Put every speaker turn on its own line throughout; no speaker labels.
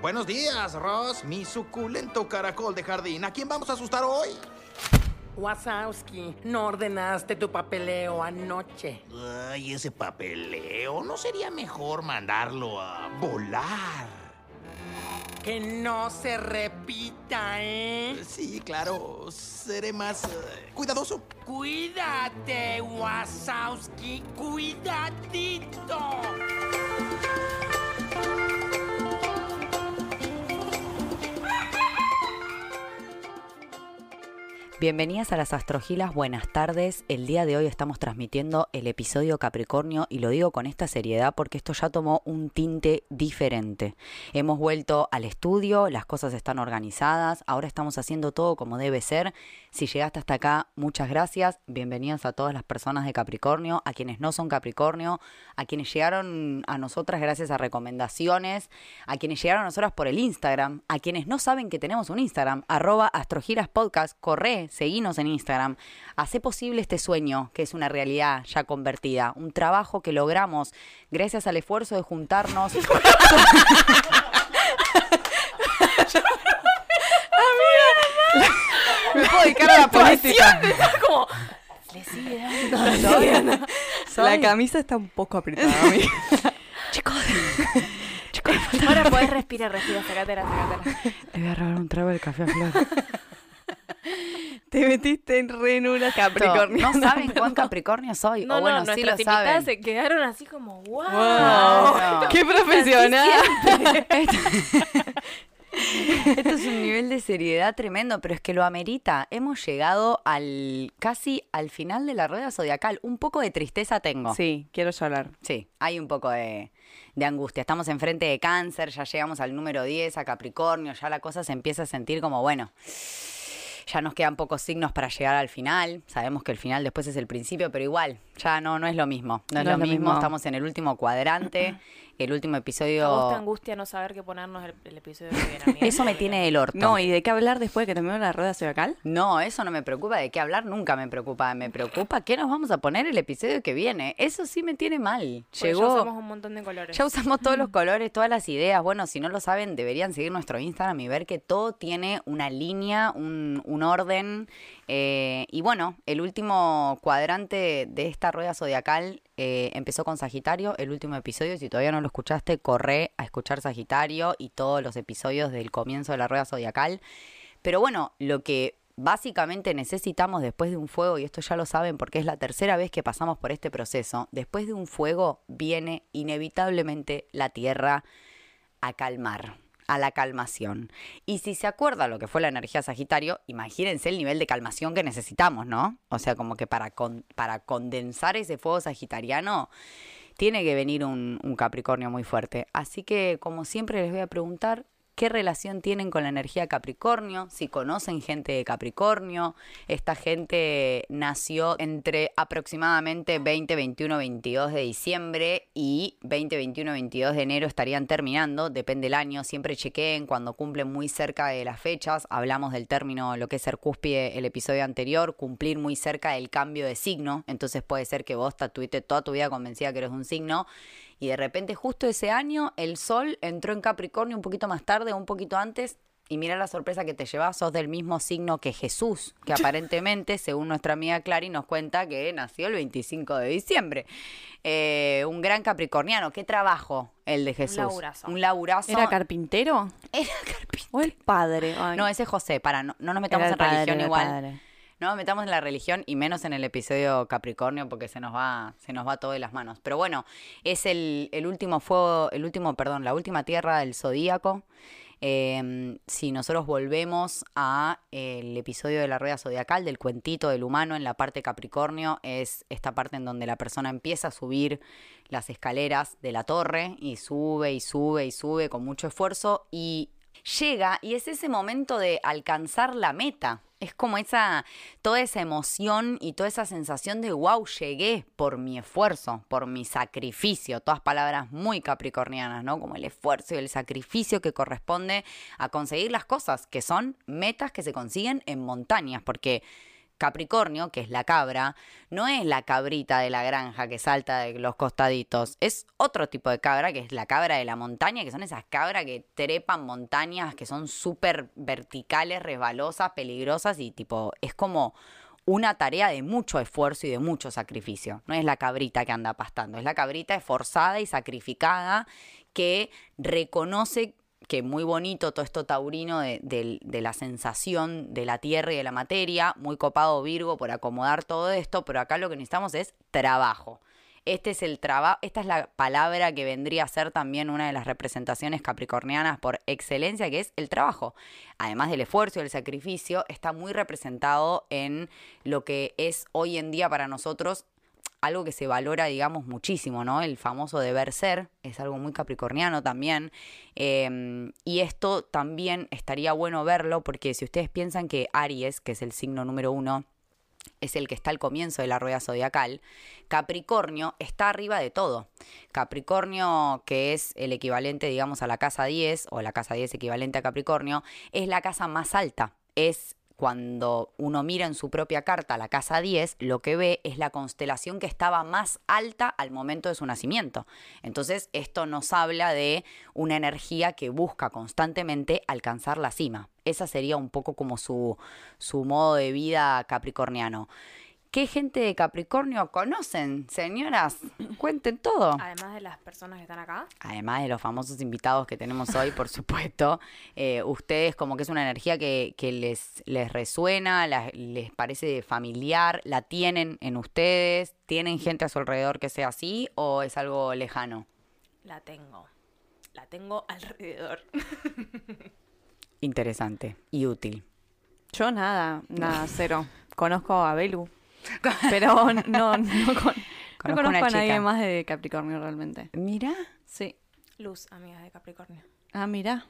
Buenos días, Ross, mi suculento caracol de jardín. ¿A quién vamos a asustar hoy?
Wazowski, no ordenaste tu papeleo anoche.
Ay, ese papeleo. ¿No sería mejor mandarlo a volar?
Que no se repita, ¿eh?
Sí, claro. Seré más eh, cuidadoso.
Cuídate, Wazowski, cuidadito.
Bienvenidas a las Astrogilas, buenas tardes. El día de hoy estamos transmitiendo el episodio Capricornio y lo digo con esta seriedad porque esto ya tomó un tinte diferente. Hemos vuelto al estudio, las cosas están organizadas, ahora estamos haciendo todo como debe ser. Si llegaste hasta acá, muchas gracias. Bienvenidas a todas las personas de Capricornio, a quienes no son Capricornio, a quienes llegaron a nosotras gracias a recomendaciones, a quienes llegaron a nosotras por el Instagram, a quienes no saben que tenemos un Instagram, arroba Astrogilas Podcast, corre seguinos en Instagram, hace posible este sueño, que es una realidad ya convertida, un trabajo que logramos gracias al esfuerzo de juntarnos.
Me puedo dedicar a la política.
como. Le sigue dando.
La camisa está un poco apretada, amiga.
Chicos,
Ahora podés respirar, respira, sacátela, sacátela.
le voy a robar un trago de café a Flor.
Te metiste en re en una Capricornio.
No saben cuán Capricornio soy.
No,
o bueno,
no,
sí lo saben.
se quedaron así como, wow.
Wow. ¡Qué profesional!
Esto es un nivel de seriedad tremendo, pero es que lo amerita. Hemos llegado al casi al final de la rueda zodiacal. Un poco de tristeza tengo.
Sí, quiero llorar.
Sí, hay un poco de, de angustia. Estamos enfrente de cáncer, ya llegamos al número 10, a Capricornio, ya la cosa se empieza a sentir como, bueno, ya nos quedan pocos signos para llegar al final. Sabemos que el final después es el principio, pero igual, ya no, no es lo mismo. No es lo mismo, estamos en el último cuadrante, el último
A vos te
episodio...
angustia no saber qué ponernos el, el episodio que viene, amiga.
Eso me tiene el orto.
No, ¿y de qué hablar después de que terminó la rueda zodiacal?
No, eso no me preocupa. ¿De qué hablar? Nunca me preocupa. Me preocupa qué nos vamos a poner el episodio que viene. Eso sí me tiene mal.
Porque
Llegó.
ya usamos un montón de colores.
Ya usamos todos los colores, todas las ideas. Bueno, si no lo saben, deberían seguir nuestro Instagram y ver que todo tiene una línea, un, un orden. Eh, y bueno, el último cuadrante de esta rueda zodiacal eh, empezó con Sagitario, el último episodio. Si todavía no lo escuchaste, corre a escuchar Sagitario y todos los episodios del comienzo de la rueda zodiacal. Pero bueno, lo que básicamente necesitamos después de un fuego, y esto ya lo saben porque es la tercera vez que pasamos por este proceso, después de un fuego viene inevitablemente la tierra a calmar, a la calmación. Y si se acuerda lo que fue la energía Sagitario, imagínense el nivel de calmación que necesitamos, ¿no? O sea, como que para, con- para condensar ese fuego sagitariano tiene que venir un, un Capricornio muy fuerte. Así que, como siempre, les voy a preguntar qué relación tienen con la energía Capricornio, si conocen gente de Capricornio. Esta gente nació entre aproximadamente 20, 21, 22 de diciembre y 20, 21, 22 de enero estarían terminando, depende del año. Siempre chequeen cuando cumplen muy cerca de las fechas. Hablamos del término, lo que es ser cúspide el episodio anterior, cumplir muy cerca del cambio de signo. Entonces puede ser que vos tatuite toda tu vida convencida que eres un signo y de repente justo ese año el sol entró en Capricornio un poquito más tarde, un poquito antes, y mira la sorpresa que te llevas, sos del mismo signo que Jesús, que aparentemente, según nuestra amiga Clary, nos cuenta que nació el 25 de diciembre. Eh, un gran capricorniano, qué trabajo el de Jesús.
laburazo.
Un laburazo.
¿Era carpintero?
Era carpintero.
¿O el padre? Ay,
No, ese es José, para, no, no nos metamos en
padre,
religión
era el
igual. No metamos en la religión y menos en el episodio Capricornio porque se nos va, se nos va todo de las manos. Pero bueno, es el, el último fuego, el último, perdón, la última tierra del zodíaco. Eh, si nosotros volvemos a el episodio de la rueda zodiacal, del cuentito del humano en la parte Capricornio, es esta parte en donde la persona empieza a subir las escaleras de la torre y sube y sube y sube con mucho esfuerzo y llega y es ese momento de alcanzar la meta. Es como esa, toda esa emoción y toda esa sensación de wow, llegué por mi esfuerzo, por mi sacrificio. Todas palabras muy capricornianas, ¿no? Como el esfuerzo y el sacrificio que corresponde a conseguir las cosas, que son metas que se consiguen en montañas, porque Capricornio, que es la cabra, no es la cabrita de la granja que salta de los costaditos, es otro tipo de cabra, que es la cabra de la montaña, que son esas cabras que trepan montañas, que son súper verticales, resbalosas, peligrosas y tipo, es como una tarea de mucho esfuerzo y de mucho sacrificio. No es la cabrita que anda pastando, es la cabrita esforzada y sacrificada que reconoce que muy bonito todo esto taurino de, la sensación de la tierra y de la materia, muy copado Virgo por acomodar todo esto, pero acá lo que necesitamos es trabajo. Este es el trabajo, esta es la palabra que vendría a ser también una de las representaciones capricornianas por excelencia, que es el trabajo. Además del esfuerzo y del sacrificio, está muy representado en lo que es hoy en día para nosotros algo que se valora, digamos, muchísimo, ¿no? El famoso deber ser, es algo muy capricorniano también. Eh, y esto también estaría bueno verlo porque si ustedes piensan que Aries, que es el signo número uno, es el que está al comienzo de la rueda zodiacal, Capricornio está arriba de todo. Capricornio, que es el equivalente, digamos, a la casa 10, o la casa 10 equivalente a Capricornio, es la casa más alta. Es cuando uno mira en su propia carta la casa 10, lo que ve es la constelación que estaba más alta al momento de su nacimiento. Entonces, esto nos habla de una energía que busca constantemente alcanzar la cima. Esa sería un poco como su, su modo de vida capricorniano. ¿Qué gente de Capricornio conocen, señoras? Cuenten todo.
Además de las personas que están acá.
Además de los famosos invitados que tenemos hoy, por supuesto, eh, ustedes como que es una energía que, que les, les resuena, la- les parece familiar, la tienen en ustedes, tienen gente a su alrededor que sea así o es algo lejano.
La tengo. La tengo alrededor.
Interesante y útil.
Yo nada, nada, cero. Conozco a Belu. Pero no, no, con- no
Conozco
a nadie más de Capricornio realmente.
Mira,
Sí.
Luz, amigas de Capricornio.
Ah, mira.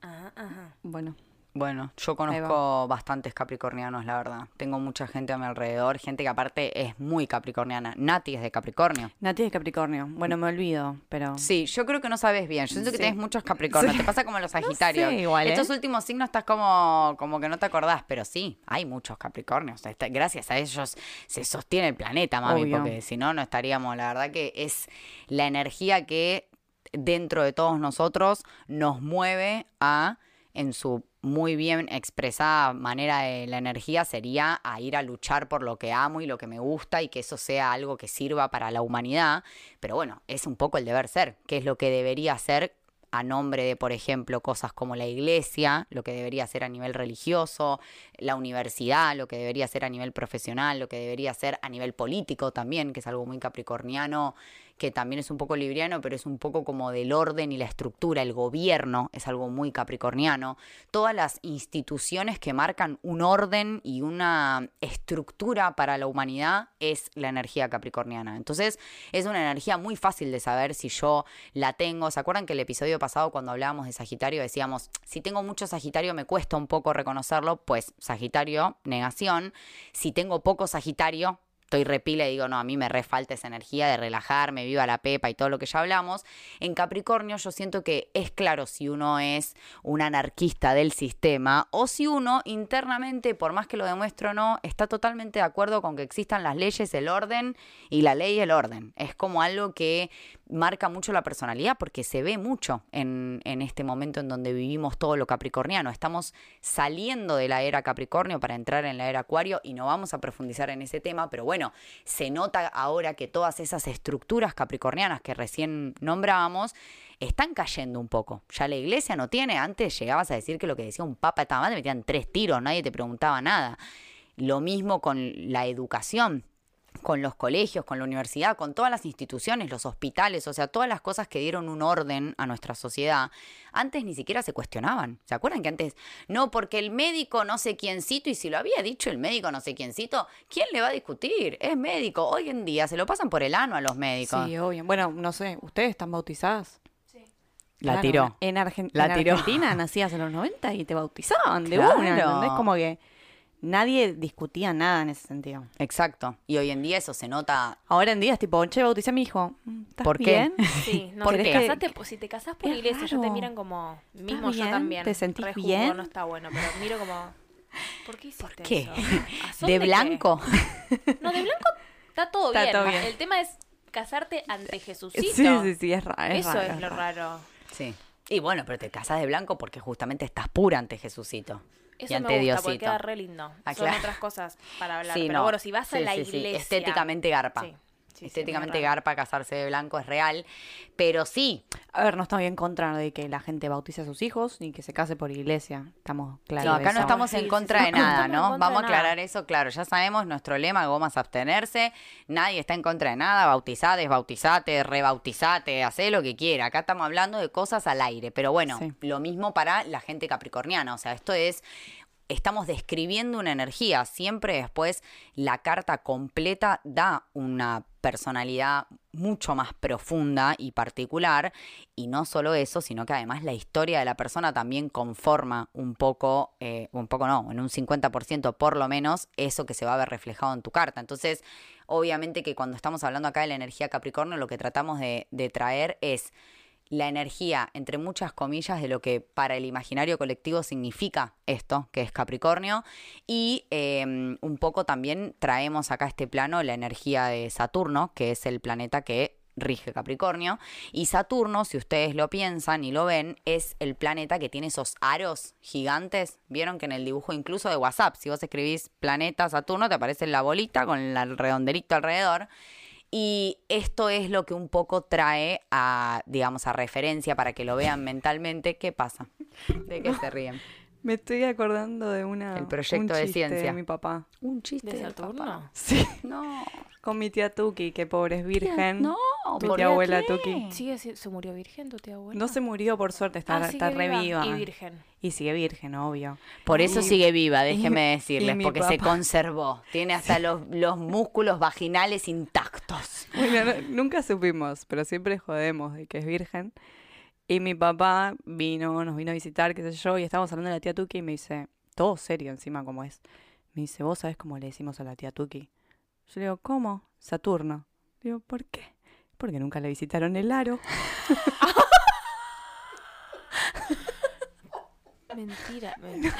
Ajá, ajá.
Bueno.
Bueno, yo conozco bastantes capricornianos, la verdad. Tengo mucha gente a mi alrededor, gente que aparte es muy capricorniana. Nati es de Capricornio.
Nati es de Capricornio. Bueno, me olvido, pero.
Sí, yo creo que no sabes bien. Yo siento que
Sí.
tenés muchos Capricornios. Te pasa como los Sagitarios.
sé, igual, ¿eh?
Estos últimos signos estás como, como que no te acordás, pero sí, hay muchos Capricornios. Está- gracias a ellos se sostiene el planeta, mami,
Obvio.
porque si no, no estaríamos. La verdad que es la energía que dentro de todos nosotros nos mueve a, en su muy bien expresada manera de la energía, sería a ir a luchar por lo que amo y lo que me gusta y que eso sea algo que sirva para la humanidad. Pero bueno, es un poco el deber ser, que es lo que debería ser a nombre de, por ejemplo, cosas como la iglesia, lo que debería ser a nivel religioso, la universidad, lo que debería ser a nivel profesional, lo que debería ser a nivel político también, que es algo muy capricorniano, que también es un poco libriano, pero es un poco como del orden y la estructura, el gobierno es algo muy capricorniano, todas las instituciones que marcan un orden y una estructura para la humanidad es la energía capricorniana. Entonces es una energía muy fácil de saber si yo la tengo. ¿Se acuerdan que el episodio pasado cuando hablábamos de Sagitario decíamos, si tengo mucho Sagitario me cuesta un poco reconocerlo? Pues Sagitario, negación. Si tengo poco Sagitario, estoy repila y digo, no, a mí me re falta esa energía de relajarme, viva la pepa y todo lo que ya hablamos. En Capricornio yo siento que es claro si uno es un anarquista del sistema o si uno internamente, por más que lo demuestre o no, está totalmente de acuerdo con que existan las leyes, el orden y la ley y el orden. Es como algo que marca mucho la personalidad porque se ve mucho en, en este momento en donde vivimos todo lo capricorniano. Estamos saliendo de la era Capricornio para entrar en la era Acuario y no vamos a profundizar en ese tema, pero bueno, se nota ahora que todas esas estructuras capricornianas que recién nombrábamos están cayendo un poco. Ya la iglesia no tiene, antes llegabas a decir que lo que decía un papa estaba mal, te metían tres tiros, nadie te preguntaba nada. Lo mismo con la educación con los colegios, con la universidad, con todas las instituciones, los hospitales, o sea, todas las cosas que dieron un orden a nuestra sociedad, antes ni siquiera se cuestionaban. ¿Se acuerdan que antes, no, porque el médico no sé quiéncito, y si lo había dicho el médico no sé quiéncito, ¿quién le va a discutir? Es médico. Hoy en día se lo pasan por el ano a los médicos.
Sí, obvio. Bueno, no sé, ¿ustedes están bautizadas?
La
Claro,
tiró.
En, Argen-
La
en
tiró.
Argentina nacías en los 90 y te bautizaban de
Claro.
una, ¿entendés? Como que nadie discutía nada en ese sentido.
Exacto. Y hoy en día eso se nota.
Ahora en día es tipo, che, bauticé a mi hijo. Mm, ¿Estás
¿Por qué?
bien?
Sí, no,
¿Por
si, te casaste, si te casás por
Es
iglesia, ya te
raro.
miran como. Mismo yo
bien?
también.
¿Te sentís bien?
No está bueno, pero miro como. ¿Por qué hiciste
¿Qué?
eso? ¿A son
¿De
qué?
blanco?
No, de blanco está todo
Está
bien.
todo
ma-
bien.
El tema es casarte ante Jesucito.
Sí, sí, sí, es raro. Es
Eso
raro,
es lo raro.
Sí. Y bueno, pero te casas de blanco porque justamente estás pura ante Jesucito.
Eso
y ante
me gusta
Diosito.
porque queda re lindo.
Ah,
Son
claro.
otras cosas para hablar.
Sí,
Pero
no.
bueno, si vas a
Sí,
la
sí,
iglesia...
Estéticamente garpa.
Sí, sí, sí,
Estéticamente garpa casarse de blanco es real. Pero sí,
A ver, no estamos en contra de que la gente bautice a sus hijos ni que se case por iglesia. Estamos claros.
no, acá no estamos en contra de nada, ¿no? Vamos a aclarar eso, claro. Ya sabemos nuestro lema, gomas abstenerse. Nadie está en contra de nada. Bautizate, desbautizate, rebautizate, hacé lo que quiera. Acá estamos hablando de cosas al aire. Pero bueno,
Sí.
lo mismo para la gente capricorniana. O sea, esto es estamos describiendo una energía. Siempre después la carta completa da una personalidad mucho más profunda y particular. Y no solo eso, sino que además la historia de la persona también conforma un poco, eh, un poco no, en un 50% por lo menos, eso que se va a ver reflejado en tu carta. Entonces, obviamente que cuando estamos hablando acá de la energía Capricornio, lo que tratamos de, de traer es la energía, entre muchas comillas, de lo que para el imaginario colectivo significa esto, que es Capricornio, y eh, un poco también traemos acá a este plano la energía de Saturno, que es el planeta que rige Capricornio, y Saturno, si ustedes lo piensan y lo ven, es el planeta que tiene esos aros gigantes, vieron que en el dibujo incluso de WhatsApp, si vos escribís planeta Saturno, te aparece la bolita con el redondelito alrededor, y esto es lo que un poco trae a, digamos, a referencia para que lo vean mentalmente. ¿Qué pasa? ¿De qué se ríen?
Me estoy acordando de una.
El proyecto
un
de
chiste
ciencia.
De mi papá.
Un chiste
¿De Saturno?
papá.
Sí.
No.
Con mi tía Tuki, que pobre es virgen.
No, ¿por
tía abuela
qué?
Tuki.
¿Sigue, si- ¿Se murió virgen tu tía abuela?
No se murió, por suerte, está,
Ah,
está
sigue
re viva.
Y virgen.
Y sigue virgen, obvio.
Por eso
Y-
sigue viva, déjeme
y-
decirles,
y mi
porque se conservó. Tiene hasta los, los músculos vaginales intactos.
Bueno, no- nunca supimos, pero siempre jodemos de que es virgen. Y mi papá vino, nos vino a visitar, qué sé yo, y estábamos hablando de la tía Tuki y me dice, todo serio encima como es. Me dice, ¿vos sabés cómo le decimos a la tía Tuki? Yo le digo, ¿cómo? Saturno. Digo, ¿por qué? Porque nunca le visitaron el aro.
Mentira. mentira.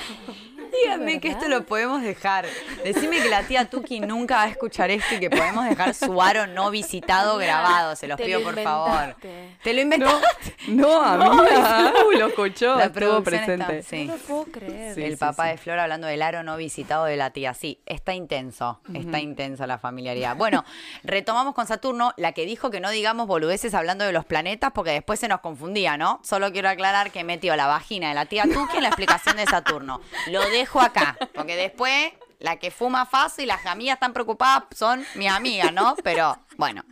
Díganme que esto lo podemos dejar. Decime que la tía Tuki nunca va a escuchar esto y que podemos dejar su aro no visitado grabado. Se los
Te
pido
lo
por favor. Te lo inventaste.
No, amiga. Uy, lo escuchó,
La
estuvo
está-
presente.
sí.
No lo puedo creer.
Sí,
el
sí,
papá
sí.
de Flor hablando del aro no visitado de la tía. Sí, está intenso, está intensa la familiaridad. Bueno, retomamos con Saturno, la que dijo que no digamos boludeces hablando de los planetas porque después se nos confundía, ¿no? Solo quiero aclarar que metió la vagina de la tía Tuki la explicación de Saturno. Lo dejo acá, porque después la que fuma fácil las amigas están preocupadas son mi amiga, ¿no? Pero bueno.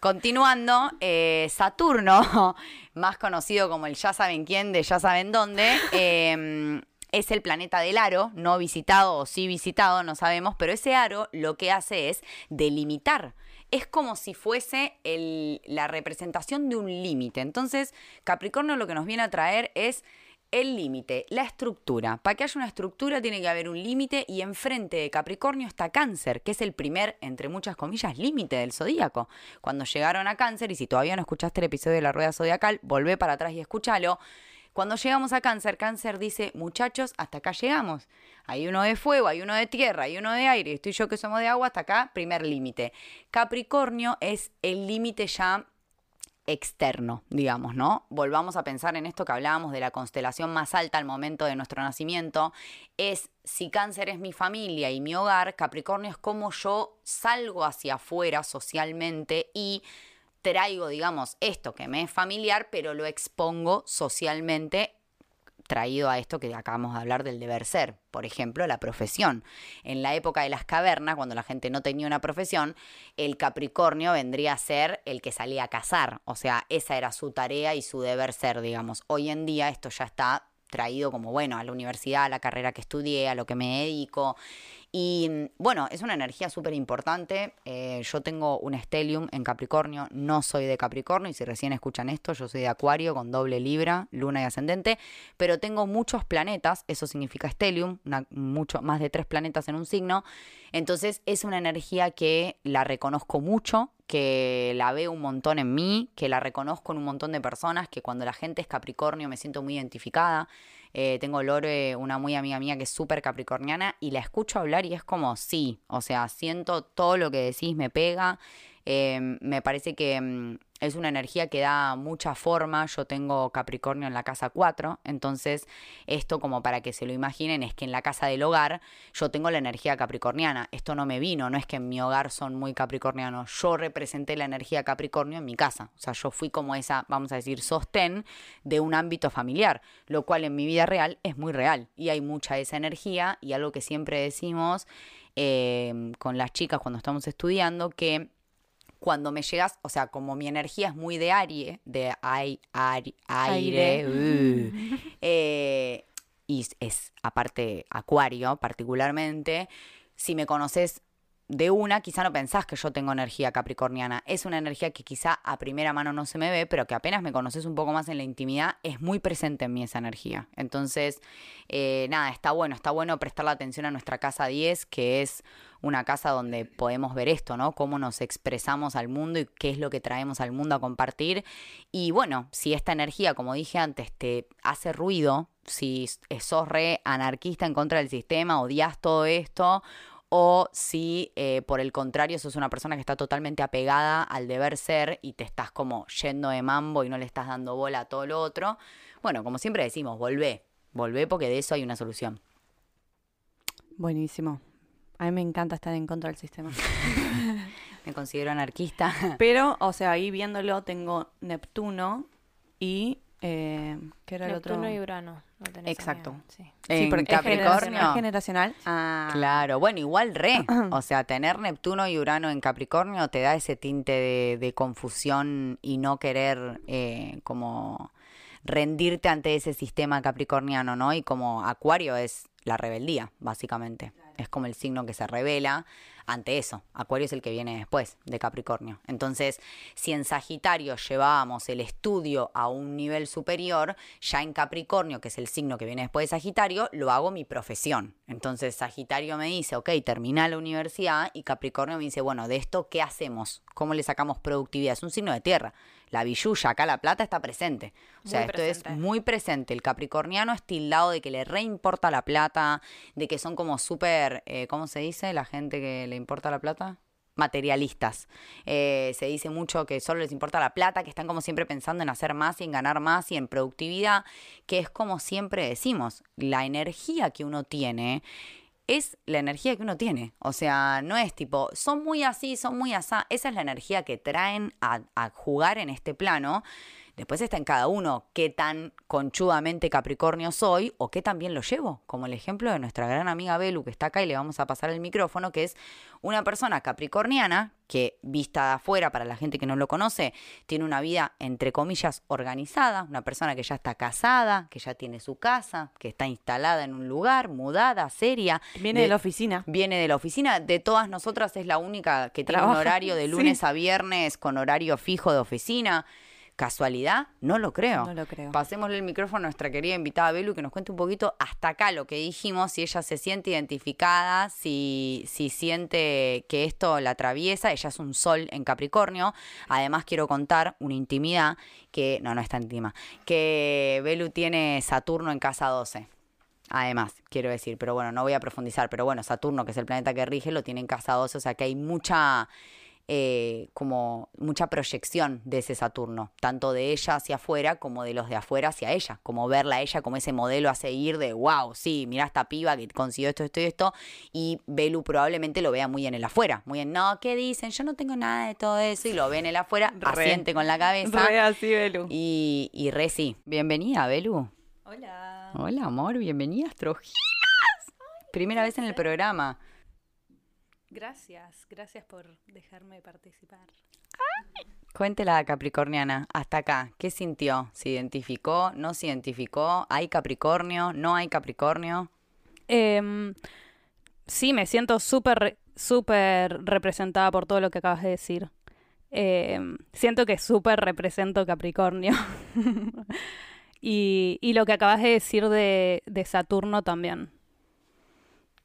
Continuando, eh, Saturno, más conocido como el ya saben quién de ya saben dónde, eh, es el planeta del aro, no visitado o sí visitado, no sabemos, pero ese aro lo que hace es delimitar. Es como si fuese la representación de un límite. Entonces, Capricornio lo que nos viene a traer es el límite, la estructura. Para que haya una estructura tiene que haber un límite y enfrente de Capricornio está Cáncer, que es el primer, entre muchas comillas, límite del zodíaco. Cuando llegaron a Cáncer, y si todavía no escuchaste el episodio de la rueda zodiacal, volvé para atrás y escúchalo. Cuando llegamos a Cáncer, Cáncer dice, muchachos, hasta acá llegamos. Hay uno de fuego, hay uno de tierra, hay uno de aire, estoy yo que somos de agua, hasta acá, primer límite. Capricornio es el límite ya externo, digamos, ¿no? Volvamos a pensar en esto que hablábamos de la constelación más alta al momento de nuestro nacimiento, es si cáncer es mi familia y mi hogar, Capricornio es como yo salgo hacia afuera socialmente y traigo, digamos, esto que me es familiar, pero lo expongo socialmente traído a esto que acabamos de hablar del deber ser, por ejemplo, la profesión. En la época de las cavernas, cuando la gente no tenía una profesión, el Capricornio vendría a ser el que salía a cazar, o sea, esa era su tarea y su deber ser, digamos. Hoy en día esto ya está traído como, bueno, a la universidad, a la carrera que estudié, a lo que me dedico. Y mm, bueno, es una energía súper importante. Eh, yo tengo un Stellium en Capricornio, no soy de Capricornio y si recién escuchan esto, yo soy de Acuario con doble Libra, Luna y Ascendente, pero tengo muchos planetas, eso significa Stellium, mucho, más de tres planetas en un signo. Entonces es una energía que la reconozco mucho, que la veo un montón en mí, que la reconozco en un montón de personas, que cuando la gente es Capricornio me siento muy identificada. Eh, tengo Lore, una muy amiga mía que es súper capricorniana, y la escucho hablar y es como sí, o sea, siento todo lo que decís, me pega. Eh, me parece que mm, es una energía que da mucha forma. Yo tengo Capricornio en la casa 4, entonces esto como para que se lo imaginen es que en la casa del hogar yo tengo la energía capricorniana. Esto no me vino, no es que en mi hogar son muy capricornianos. Yo representé la energía Capricornio en mi casa. O sea, yo fui como esa, vamos a decir, sostén de un ámbito familiar, lo cual en mi vida real es muy real y hay mucha de esa energía y algo que siempre decimos eh, con las chicas cuando estamos estudiando que cuando me llegas, o sea, como mi energía es muy de aire, de ai- ai- aire,
Aire.
uh, eh, y es- aparte acuario particularmente, si me conoces de una, quizá no pensás que yo tengo energía capricorniana. Es una energía que quizá a primera mano no se me ve, pero que apenas me conoces un poco más en la intimidad, es muy presente en mí esa energía. Entonces, eh, nada, está bueno, está bueno prestarle atención a nuestra casa 10, que es una casa donde podemos ver esto, ¿no? Cómo nos expresamos al mundo y qué es lo que traemos al mundo a compartir. Y bueno, si esta energía, como dije antes, te hace ruido, si sos re anarquista en contra del sistema, odias todo esto, o si eh, por el contrario sos una persona que está totalmente apegada al deber ser y te estás como yendo de mambo y no le estás dando bola a todo lo otro. Bueno, como siempre decimos, volvé, volvé porque de eso hay una solución.
Buenísimo. A mí me encanta estar en contra del sistema.
Me considero anarquista.
Pero, o sea, ahí viéndolo tengo Neptuno y... Eh, ¿Qué era el otro?
Neptuno y Urano. lo tenés
Exacto.
sí.
En
porque es generacional-
Capricornio.
es generacional. Ah,
Claro, bueno, igual re. O sea, tener Neptuno y Urano en Capricornio te da ese tinte de, de confusión y no querer eh, como rendirte ante ese sistema capricorniano, ¿no? Y como Acuario es la rebeldía, básicamente. Es como el signo que se revela ante eso. Acuario es el que viene después de Capricornio. Entonces, si en Sagitario llevábamos el estudio a un nivel superior, ya en Capricornio, que es el signo que viene después de Sagitario, lo hago mi profesión. Entonces, Sagitario me dice, ok, termina la universidad y Capricornio me dice, bueno, de esto, ¿qué hacemos? ¿Cómo le sacamos productividad? Es un signo de tierra. La billulla, acá la plata está presente. O sea,
Muy
esto es muy presente. El capricorniano es tildado de que le reimporta la plata, de que son como súper, eh, ¿cómo se dice? La gente que le importa la plata. Materialistas. Eh, se dice mucho que solo les importa la plata, que están como siempre pensando en hacer más y en ganar más y en productividad, que es como siempre decimos, la energía que uno tiene es la energía que uno tiene. O sea, no es tipo, son muy así, son muy asá. Esa es la energía que traen a, a jugar en este plano. Después está en cada uno qué tan conchudamente Capricornio soy o qué tan bien lo llevo. Como el ejemplo de nuestra gran amiga Belu, que está acá y le vamos a pasar el micrófono, que es una persona capricorniana que, vista de afuera, para la gente que no lo conoce, tiene una vida, entre comillas, organizada. Una persona que ya está casada, que ya tiene su casa, que está instalada en un lugar, mudada, seria.
Viene de, la oficina.
Viene de la oficina. De todas nosotras es la única que tiene un
Trabaja,
horario de
sí.
lunes a viernes con horario fijo de oficina. ¿Casualidad? No lo creo.
No lo creo.
Pasémosle el micrófono a nuestra querida invitada Belu que nos cuente un poquito hasta acá lo que dijimos, si ella se siente identificada, si, si siente que esto la atraviesa. Ella es un sol en Capricornio. Además, quiero contar una intimidad que, no, no es tan íntima, que Belu tiene Saturno en casa 12. Además, quiero decir, pero bueno, no voy a profundizar, pero bueno, Saturno, que es el planeta que rige, lo tiene en casa 12, o sea que hay mucha, eh, como mucha proyección de ese Saturno, tanto de ella hacia afuera como de los de afuera hacia ella, como verla a ella como ese modelo a seguir de, wow, sí, mira esta piba que consiguió esto, esto y esto, y Belu probablemente lo vea muy en el afuera, muy en, no, ¿qué dicen? Yo no tengo nada de todo eso, y lo ve en el afuera,
Re.
asiente con la cabeza.
Re así, Belu.
Y, y re sí. Bienvenida, Belu.
Hola.
Hola, amor, bienvenida, Astrogilas. Primera vez en el programa.
Gracias, gracias por dejarme participar.
Cuéntela, Capricorniana, hasta acá. ¿Qué sintió? ¿Se identificó? ¿No se identificó? ¿Hay Capricornio? ¿No hay Capricornio?
Em, sí, me siento súper, súper representada por todo lo que acabas de decir. Em, siento que súper represento Capricornio. y, y lo que acabas de decir de, de Saturno también.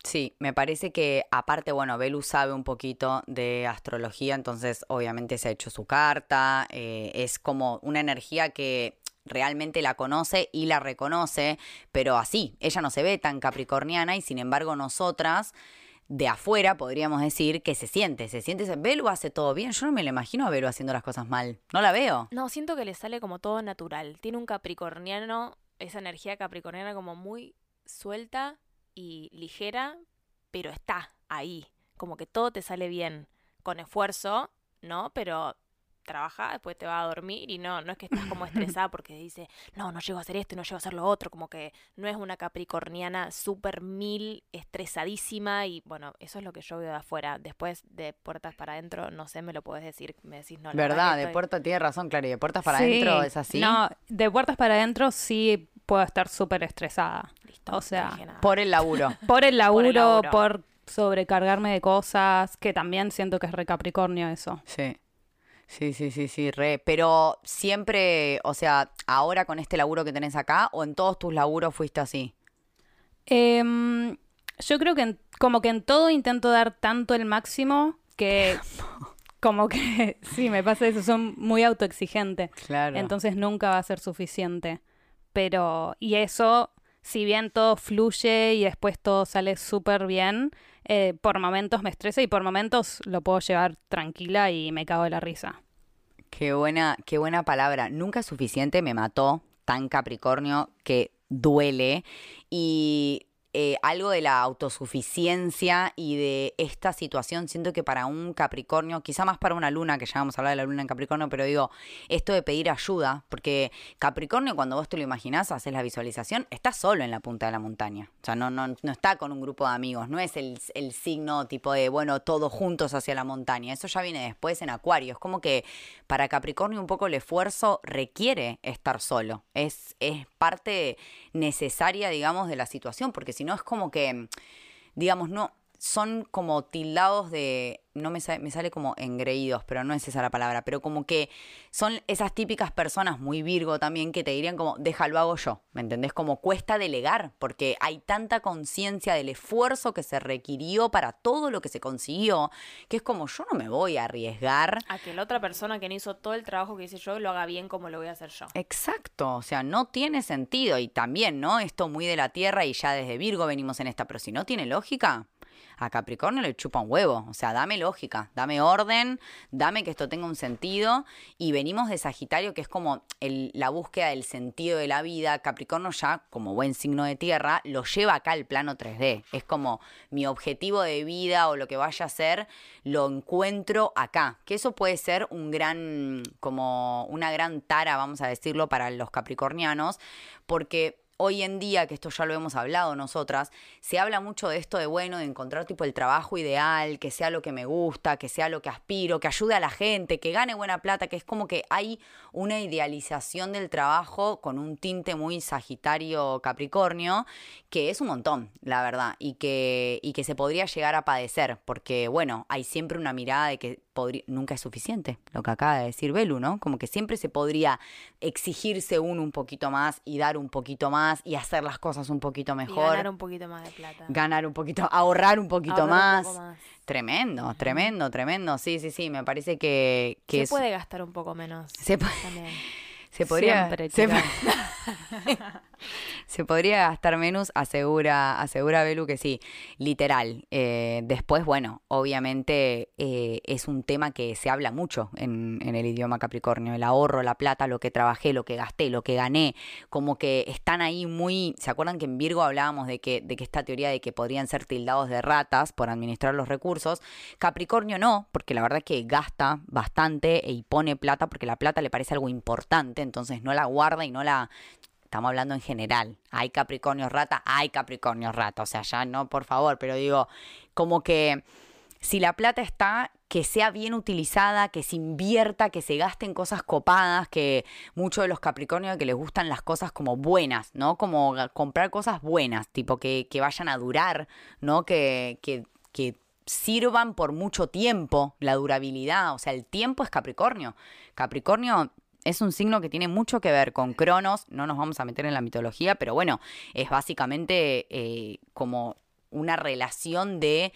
Sí, me parece que aparte, bueno, Belu sabe un poquito de astrología, entonces obviamente se ha hecho su carta, eh, es como una energía que realmente la conoce y la reconoce, pero así, ella no se ve tan capricorniana y sin embargo nosotras de afuera podríamos decir que se siente, se siente, Belu hace todo bien, yo no me lo imagino a Belu haciendo las cosas mal, no la veo.
No, siento que le sale como todo natural. Tiene un capricorniano, esa energía capricorniana como muy suelta y ligera, pero está ahí. Como que todo te sale bien. Con esfuerzo, ¿no? Pero trabaja, después te va a dormir y no, no es que estás como estresada porque dice, no, no llego a hacer esto y no llego a hacer lo otro. Como que no es una capricorniana súper mil, estresadísima y bueno, eso es lo que yo veo de afuera. Después de puertas para adentro, no sé, me lo puedes decir, me decís, no, la
¿Verdad? De
estoy-
puerta tiene razón, claro, y de puertas para
Sí.
adentro es así.
No, de puertas para adentro sí puedo estar súper estresada.
Listo,
O sea,
no dije nada.
Por el laburo.
Por el laburo,
laburo.
por sobrecargarme de cosas, que también siento que es re Capricornio eso.
Sí. Sí, sí, sí, sí, re. Pero siempre, o sea, ahora con este laburo que tenés acá, o en todos tus laburos fuiste así.
Em, yo creo que en- como que en todo intento dar tanto el máximo que como que sí, me pasa eso, son muy autoexigente.
Claro.
Entonces nunca va a ser suficiente. Pero, y eso, si bien todo fluye y después todo sale súper bien, eh, por momentos me estresa y por momentos lo puedo llevar tranquila y me cago de la risa.
Qué buena, qué buena palabra. Nunca suficiente, me mató tan Capricornio que duele. Y eh, algo de la autosuficiencia y de esta situación, siento que para un Capricornio, quizá más para una luna, que ya vamos a hablar de la luna en Capricornio, pero digo, esto de pedir ayuda, porque Capricornio, cuando vos te lo imaginás, haces la visualización, está solo en la punta de la montaña. O sea, no, no, no está con un grupo de amigos, no es el, el signo tipo de, bueno, todos juntos hacia la montaña. Eso ya viene después en Acuario. Es como que para Capricornio un poco el esfuerzo requiere estar solo. Es, es parte necesaria, digamos, de la situación, porque si no es como que, digamos, no, son como tildados de, no me sale, me sale como engreídos, pero no es esa la palabra, pero como que son esas típicas personas muy Virgo también que te dirían como, déjalo hago yo, ¿me entendés? Como cuesta delegar, porque hay tanta conciencia del esfuerzo que se requirió para todo lo que se consiguió, que es como, yo no me voy a arriesgar
A que la otra persona que no hizo todo el trabajo que hice yo lo haga bien como lo voy a hacer yo.
Exacto, o sea, no tiene sentido y también, ¿no? Esto muy de la Tierra y ya desde Virgo venimos en esta, pero si no tiene lógica, a Capricornio le chupa un huevo, o sea, dame lógica, dame orden, dame que esto tenga un sentido. Y venimos de Sagitario que es como la búsqueda del sentido de la vida, Capricornio ya como buen signo de Tierra lo lleva acá al plano 3D, es como mi objetivo de vida o lo que vaya a ser lo encuentro acá, que eso puede ser un gran, como una gran tara, vamos a decirlo, para los capricornianos, porque hoy en día, que esto ya lo hemos hablado nosotras, se habla mucho de esto de, bueno, de encontrar tipo el trabajo ideal, que sea lo que me gusta, que sea lo que aspiro, que ayude a la gente, que gane buena plata, que es como que hay una idealización del trabajo con un tinte muy sagitario capricornio, que es un montón, la verdad, y que, y que se podría llegar a padecer, porque bueno, hay siempre una mirada de que nunca es suficiente, lo que acaba de decir Belu, ¿no? Como que siempre se podría exigirse uno un poquito más y dar un poquito más y hacer las cosas un poquito
Y
mejor.
ganar un poquito más de plata.
ganar un poquito, ahorrar un poquito
Ahorrar un
más. Tremendo, tremendo, tremendo. Sí, sí, sí, me parece que, que
Se
es-
puede gastar un poco menos.
se, po-
también.
se podría,
Siempre,
se. se podría gastar menos, asegura, asegura Belu que sí, literal. Eh, después, bueno, obviamente eh, es un tema que se habla mucho en, en el idioma capricornio, el ahorro, la plata, lo que trabajé, lo que gasté, lo que gané, como que están ahí muy, ¿se acuerdan que en Virgo hablábamos de que, de que esta teoría de que podrían ser tildados de ratas por administrar los recursos? Capricornio no, porque la verdad es que gasta bastante y pone plata porque la plata le parece algo importante, entonces no la guarda y no la estamos hablando en general. Hay Capricornio rata, hay Capricornio rata. O sea, ya no, por favor, pero digo, como que si la plata está, que sea bien utilizada, que se invierta, que se gaste en cosas copadas, que muchos de los Capricornios que les gustan las cosas como buenas, ¿no? Como comprar cosas buenas, tipo que, que vayan a durar, ¿no? Que, que, que sirvan por mucho tiempo, la durabilidad, o sea, el tiempo es Capricornio. Capricornio es un signo que tiene mucho que ver con Cronos, no nos vamos a meter en la mitología, pero bueno, es básicamente eh, como una relación de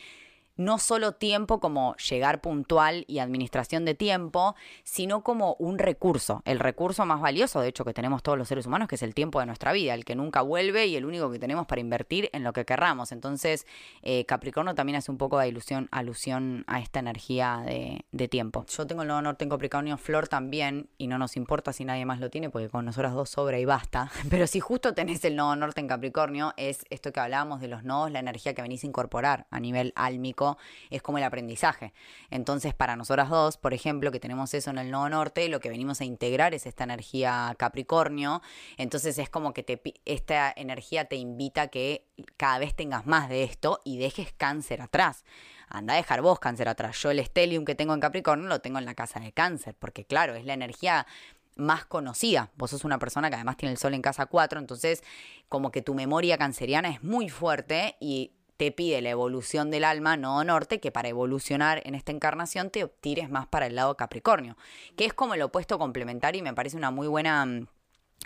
no solo tiempo como llegar puntual y administración de tiempo, sino como un recurso, el recurso más valioso, de hecho, que tenemos todos los seres humanos, que es el tiempo de nuestra vida, el que nunca vuelve y el único que tenemos para invertir en lo que querramos. Entonces, eh, Capricornio también hace un poco de ilusión, alusión a esta energía de, de tiempo. Yo tengo el nodo norte en Capricornio, Flor también, y no nos importa si nadie más lo tiene, porque con nosotras dos sobra y basta. Pero si justo tenés el nodo norte en Capricornio, es esto que hablábamos de los nodos, la energía que venís a incorporar a nivel álmico es como el aprendizaje. Entonces, para nosotras dos, por ejemplo, que tenemos eso en el nodo norte, lo que venimos a integrar es esta energía Capricornio. Entonces, es como que te, esta energía te invita a que cada vez tengas más de esto y dejes cáncer atrás. Anda a dejar vos cáncer atrás. Yo el Stellium que tengo en Capricornio lo tengo en la casa de cáncer, porque claro, es la energía más conocida. Vos sos una persona que además tiene el sol en casa 4, entonces como que tu memoria canceriana es muy fuerte y te pide la evolución del alma, no norte, que para evolucionar en esta encarnación te tires más para el lado Capricornio, que es como el opuesto complementario y me parece una muy buena mm,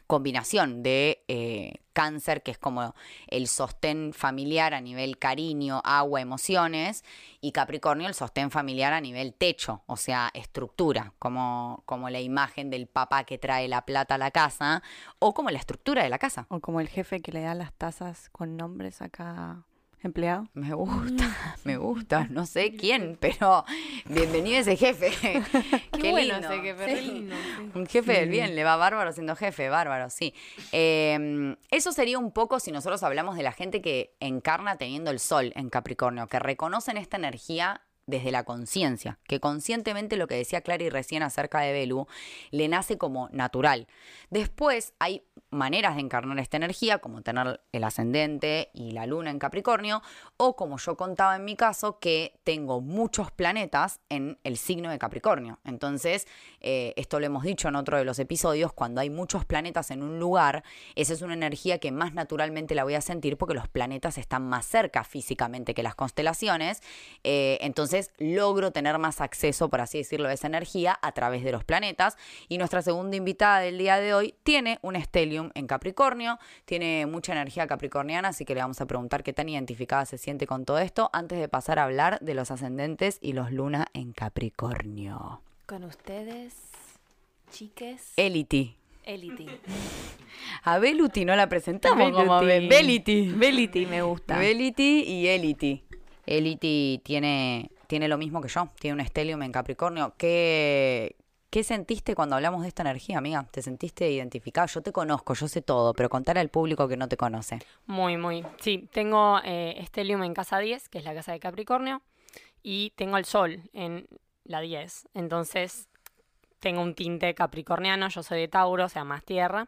combinación de eh, cáncer, que es como el sostén familiar a nivel cariño, agua, emociones, y Capricornio el sostén familiar a nivel techo, o sea, estructura, como, como la imagen del papá que trae la plata a la casa, o como la estructura de la casa.
O como el jefe que le da las tazas con nombres acá empleado.
Me gusta, me gusta, no sé quién, pero bienvenido ese jefe. Qué,
bueno
lindo.
ese jefe,
Sí.
lindo.
Un jefe del bien, le va bárbaro siendo jefe, bárbaro, sí. Eh, eso sería un poco si nosotros hablamos de la gente que encarna teniendo el sol en Capricornio, que reconocen esta energía desde la conciencia, que conscientemente lo que decía Clary recién acerca de Belu, le nace como natural. Después hay maneras de encarnar esta energía, como tener el ascendente y la luna en Capricornio, o como yo contaba en mi caso, que tengo muchos planetas en el signo de Capricornio. Entonces, eh, esto lo hemos dicho en otro de los episodios, cuando hay muchos planetas en un lugar, esa es una energía que más naturalmente la voy a sentir porque los planetas están más cerca físicamente que las constelaciones. Eh, entonces, logro tener más acceso, por así decirlo, a esa energía a través de los planetas. Y nuestra segunda invitada del día de hoy tiene un stellium en Capricornio, tiene mucha energía capricorniana, así que le vamos a preguntar qué tan identificada se siente con todo esto antes de pasar a hablar de los ascendentes y los luna en Capricornio.
Con ustedes, chiques,
Eliti.
Elite.
A Beluti no la presentamos
Beluti.
como Beliti.
Me gusta.
Beliti y Eliti. Eliti tiene, tiene lo mismo que yo, tiene un stellium en Capricornio. ¿Qué, ¿Qué sentiste cuando hablamos de esta energía, amiga? ¿Te sentiste identificada? Yo te conozco, yo sé todo, pero contar al público que no te conoce.
Muy, muy. Sí, tengo eh, Stellium en casa 10, que es la casa de Capricornio, y tengo el Sol en la 10. Entonces, tengo un tinte capricorniano, yo soy de Tauro, o sea, más tierra.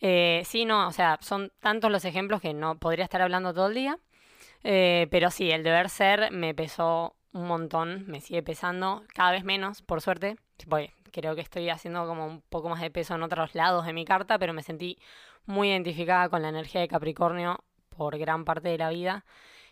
Eh, sí, no, o sea, son tantos los ejemplos que no podría estar hablando todo el día. Eh, pero sí, el deber ser me pesó un montón, me sigue pesando, cada vez menos, por suerte. Porque creo que estoy haciendo como un poco más de peso en otros lados de mi carta, pero me sentí muy identificada con la energía de Capricornio por gran parte de la vida.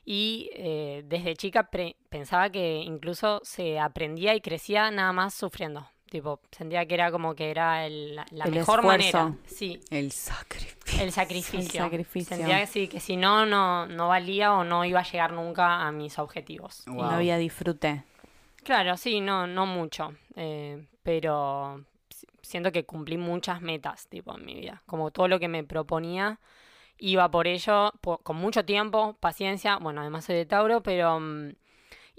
Y eh, desde chica pensaba que incluso se aprendía y crecía nada más sufriendo. Tipo, sentía que era como que era el- la,
El
mejor
esfuerzo.
manera. Sí,
El sacrificio.
el sacrificio.
El sacrificio.
Sentía que sí, que si no, no, no valía o no iba a llegar nunca a mis objetivos.
Y no había disfrute.
Claro, sí, no, no mucho. eh, pero si- siento que cumplí muchas metas, tipo, en mi vida. Como todo lo que me proponía, iba por ello, con mucho tiempo, paciencia. Bueno, además soy de Tauro, pero...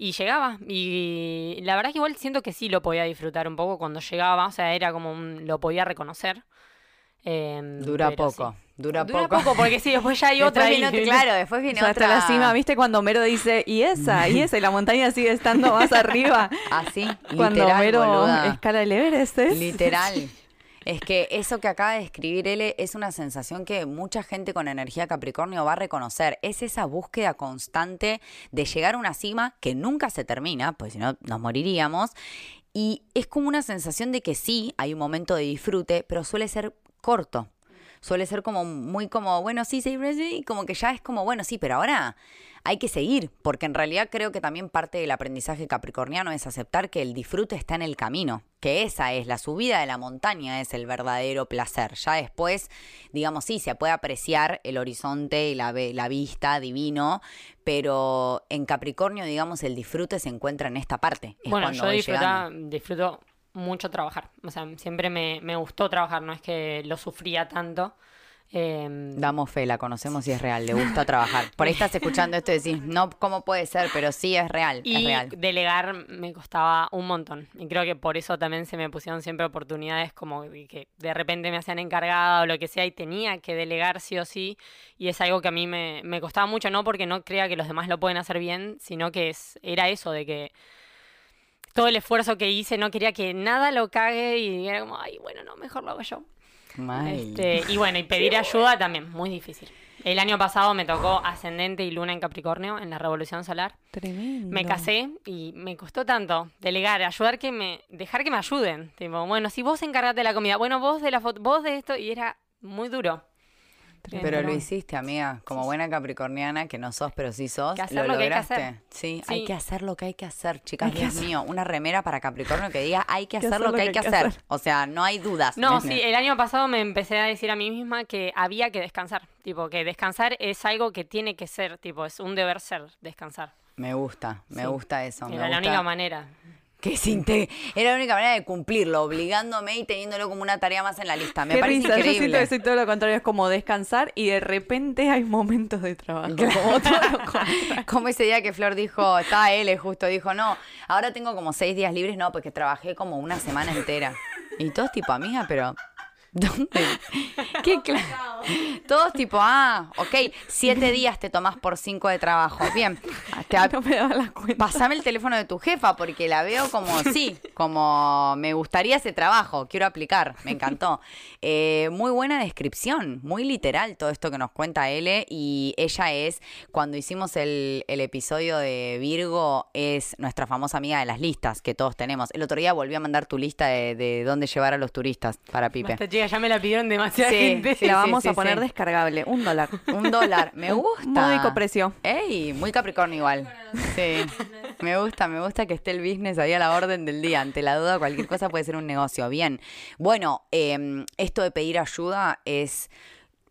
y llegaba. Y la verdad que igual siento que sí lo podía disfrutar un poco cuando llegaba. O sea, era como un- lo podía reconocer. em,
Dura
pero
poco,
sí.
dura,
Dura
poco.
poco, porque sí, después ya hay
Después
otra ahí.
viene- claro, después viene
O sea, hasta
otra.
la cima, ¿viste cuando Homero dice, y esa, y esa, y la montaña sigue estando más arriba?
Así,
Cuando
literal,
Homero
boluda.
escala el Everest. ¿es?
Literal. Es que eso que acaba de escribir él es una sensación que mucha gente con energía Capricornio va a reconocer. Es esa búsqueda constante de llegar a una cima que nunca se termina, pues si no nos moriríamos. Y es como una sensación de que sí, hay un momento de disfrute, pero suele ser corto. Suele ser como muy como, bueno, sí, sí, sí, como que ya es como, bueno, sí, pero ahora hay que seguir, porque en realidad creo que también parte del aprendizaje capricorniano es aceptar que el disfrute está en el camino. que esa es la subida de la montaña, es el verdadero placer. Ya después, digamos, sí, se puede apreciar el horizonte y la, la vista divino, pero en Capricornio, digamos, el disfrute se encuentra en esta parte. Es
bueno,
cuando
yo disfruta- disfruto mucho trabajar. O sea, siempre me, me gustó trabajar, no es que lo sufría tanto. Em,
Damos fe, la conocemos y es real, le gusta trabajar. Por ahí estás escuchando esto y decís, no, ¿cómo puede ser? Pero sí, es real, es
Y
real.
delegar me costaba un montón. Y creo que por eso también se me pusieron siempre oportunidades como que de repente me hacían encargada o lo que sea y tenía que delegar sí o sí. Y es algo que a mí me, me costaba mucho, no porque no crea que los demás lo pueden hacer bien, sino que es, era eso de que todo el esfuerzo que hice no quería que nada lo cague y era como, ay, bueno, no, mejor lo hago yo. Este, y bueno, y pedir ayuda también, muy difícil. El año pasado me tocó ascendente y luna en Capricornio en la revolución solar.
Tremendo.
Me casé y me costó tanto delegar, ayudar que me, dejar que me ayuden. Tipo, bueno, si vos encargate de la comida, bueno, vos de la foto, vos de esto, y era muy duro.
Pero lo hiciste, amiga, como buena capricorniana, que no sos, pero sí sos.
Que hacer
lo
lo que hay que
lograste.
hacer.
Sí,
Sí.
hay que hacer lo que hay que hacer, chicas. Dios
hacer.
mío, una remera para Capricornio que diga hay que hacer lo que hay que hacer. O sea, no hay dudas.
No, sí, el año pasado me empecé a decir a mí misma que había que descansar. Tipo, que descansar es algo que tiene que ser, tipo, es un deber ser descansar.
Me gusta, me
Sí.
gusta eso. me
Era la única manera.
Que inte- Era la única manera de cumplirlo, obligándome y teniéndolo como una tarea más en la lista. Me
Qué
parece
risa, yo siento que soy todo lo contrario, es como descansar y de repente hay momentos de trabajo. Como todo.
Como ese día que Flor dijo, estaba él justo, dijo, no, ahora tengo como seis días libres, no, porque trabajé como una semana entera. Y todos tipo, amiga, pero ¿dónde? ¿Qué claro? Todos tipo, ah, ok, siete días te tomás por cinco de trabajo. Bien,
No me daba la cuenta.
pasame el teléfono de tu jefa porque la veo como, sí, como me gustaría ese trabajo, quiero aplicar, me encantó. Eh, muy buena descripción, muy literal todo esto que nos cuenta L y ella es, cuando hicimos el, el episodio de Virgo, es nuestra famosa amiga de las listas que todos tenemos. El otro día volví a mandar tu lista de, de dónde llevar a los turistas para Pipe.
Ya me la pidieron demasiada
Sí,
gente.
sí,
la vamos
sí,
a poner
sí.
descargable, un dólar.
Un dólar, me gusta.
Módico precio.
Ey, muy Capricornio igual. Sí. Me gusta, me gusta que esté el business ahí a la orden del día. Ante la duda, cualquier cosa puede ser un negocio. Bien. Bueno, eh, esto de pedir ayuda es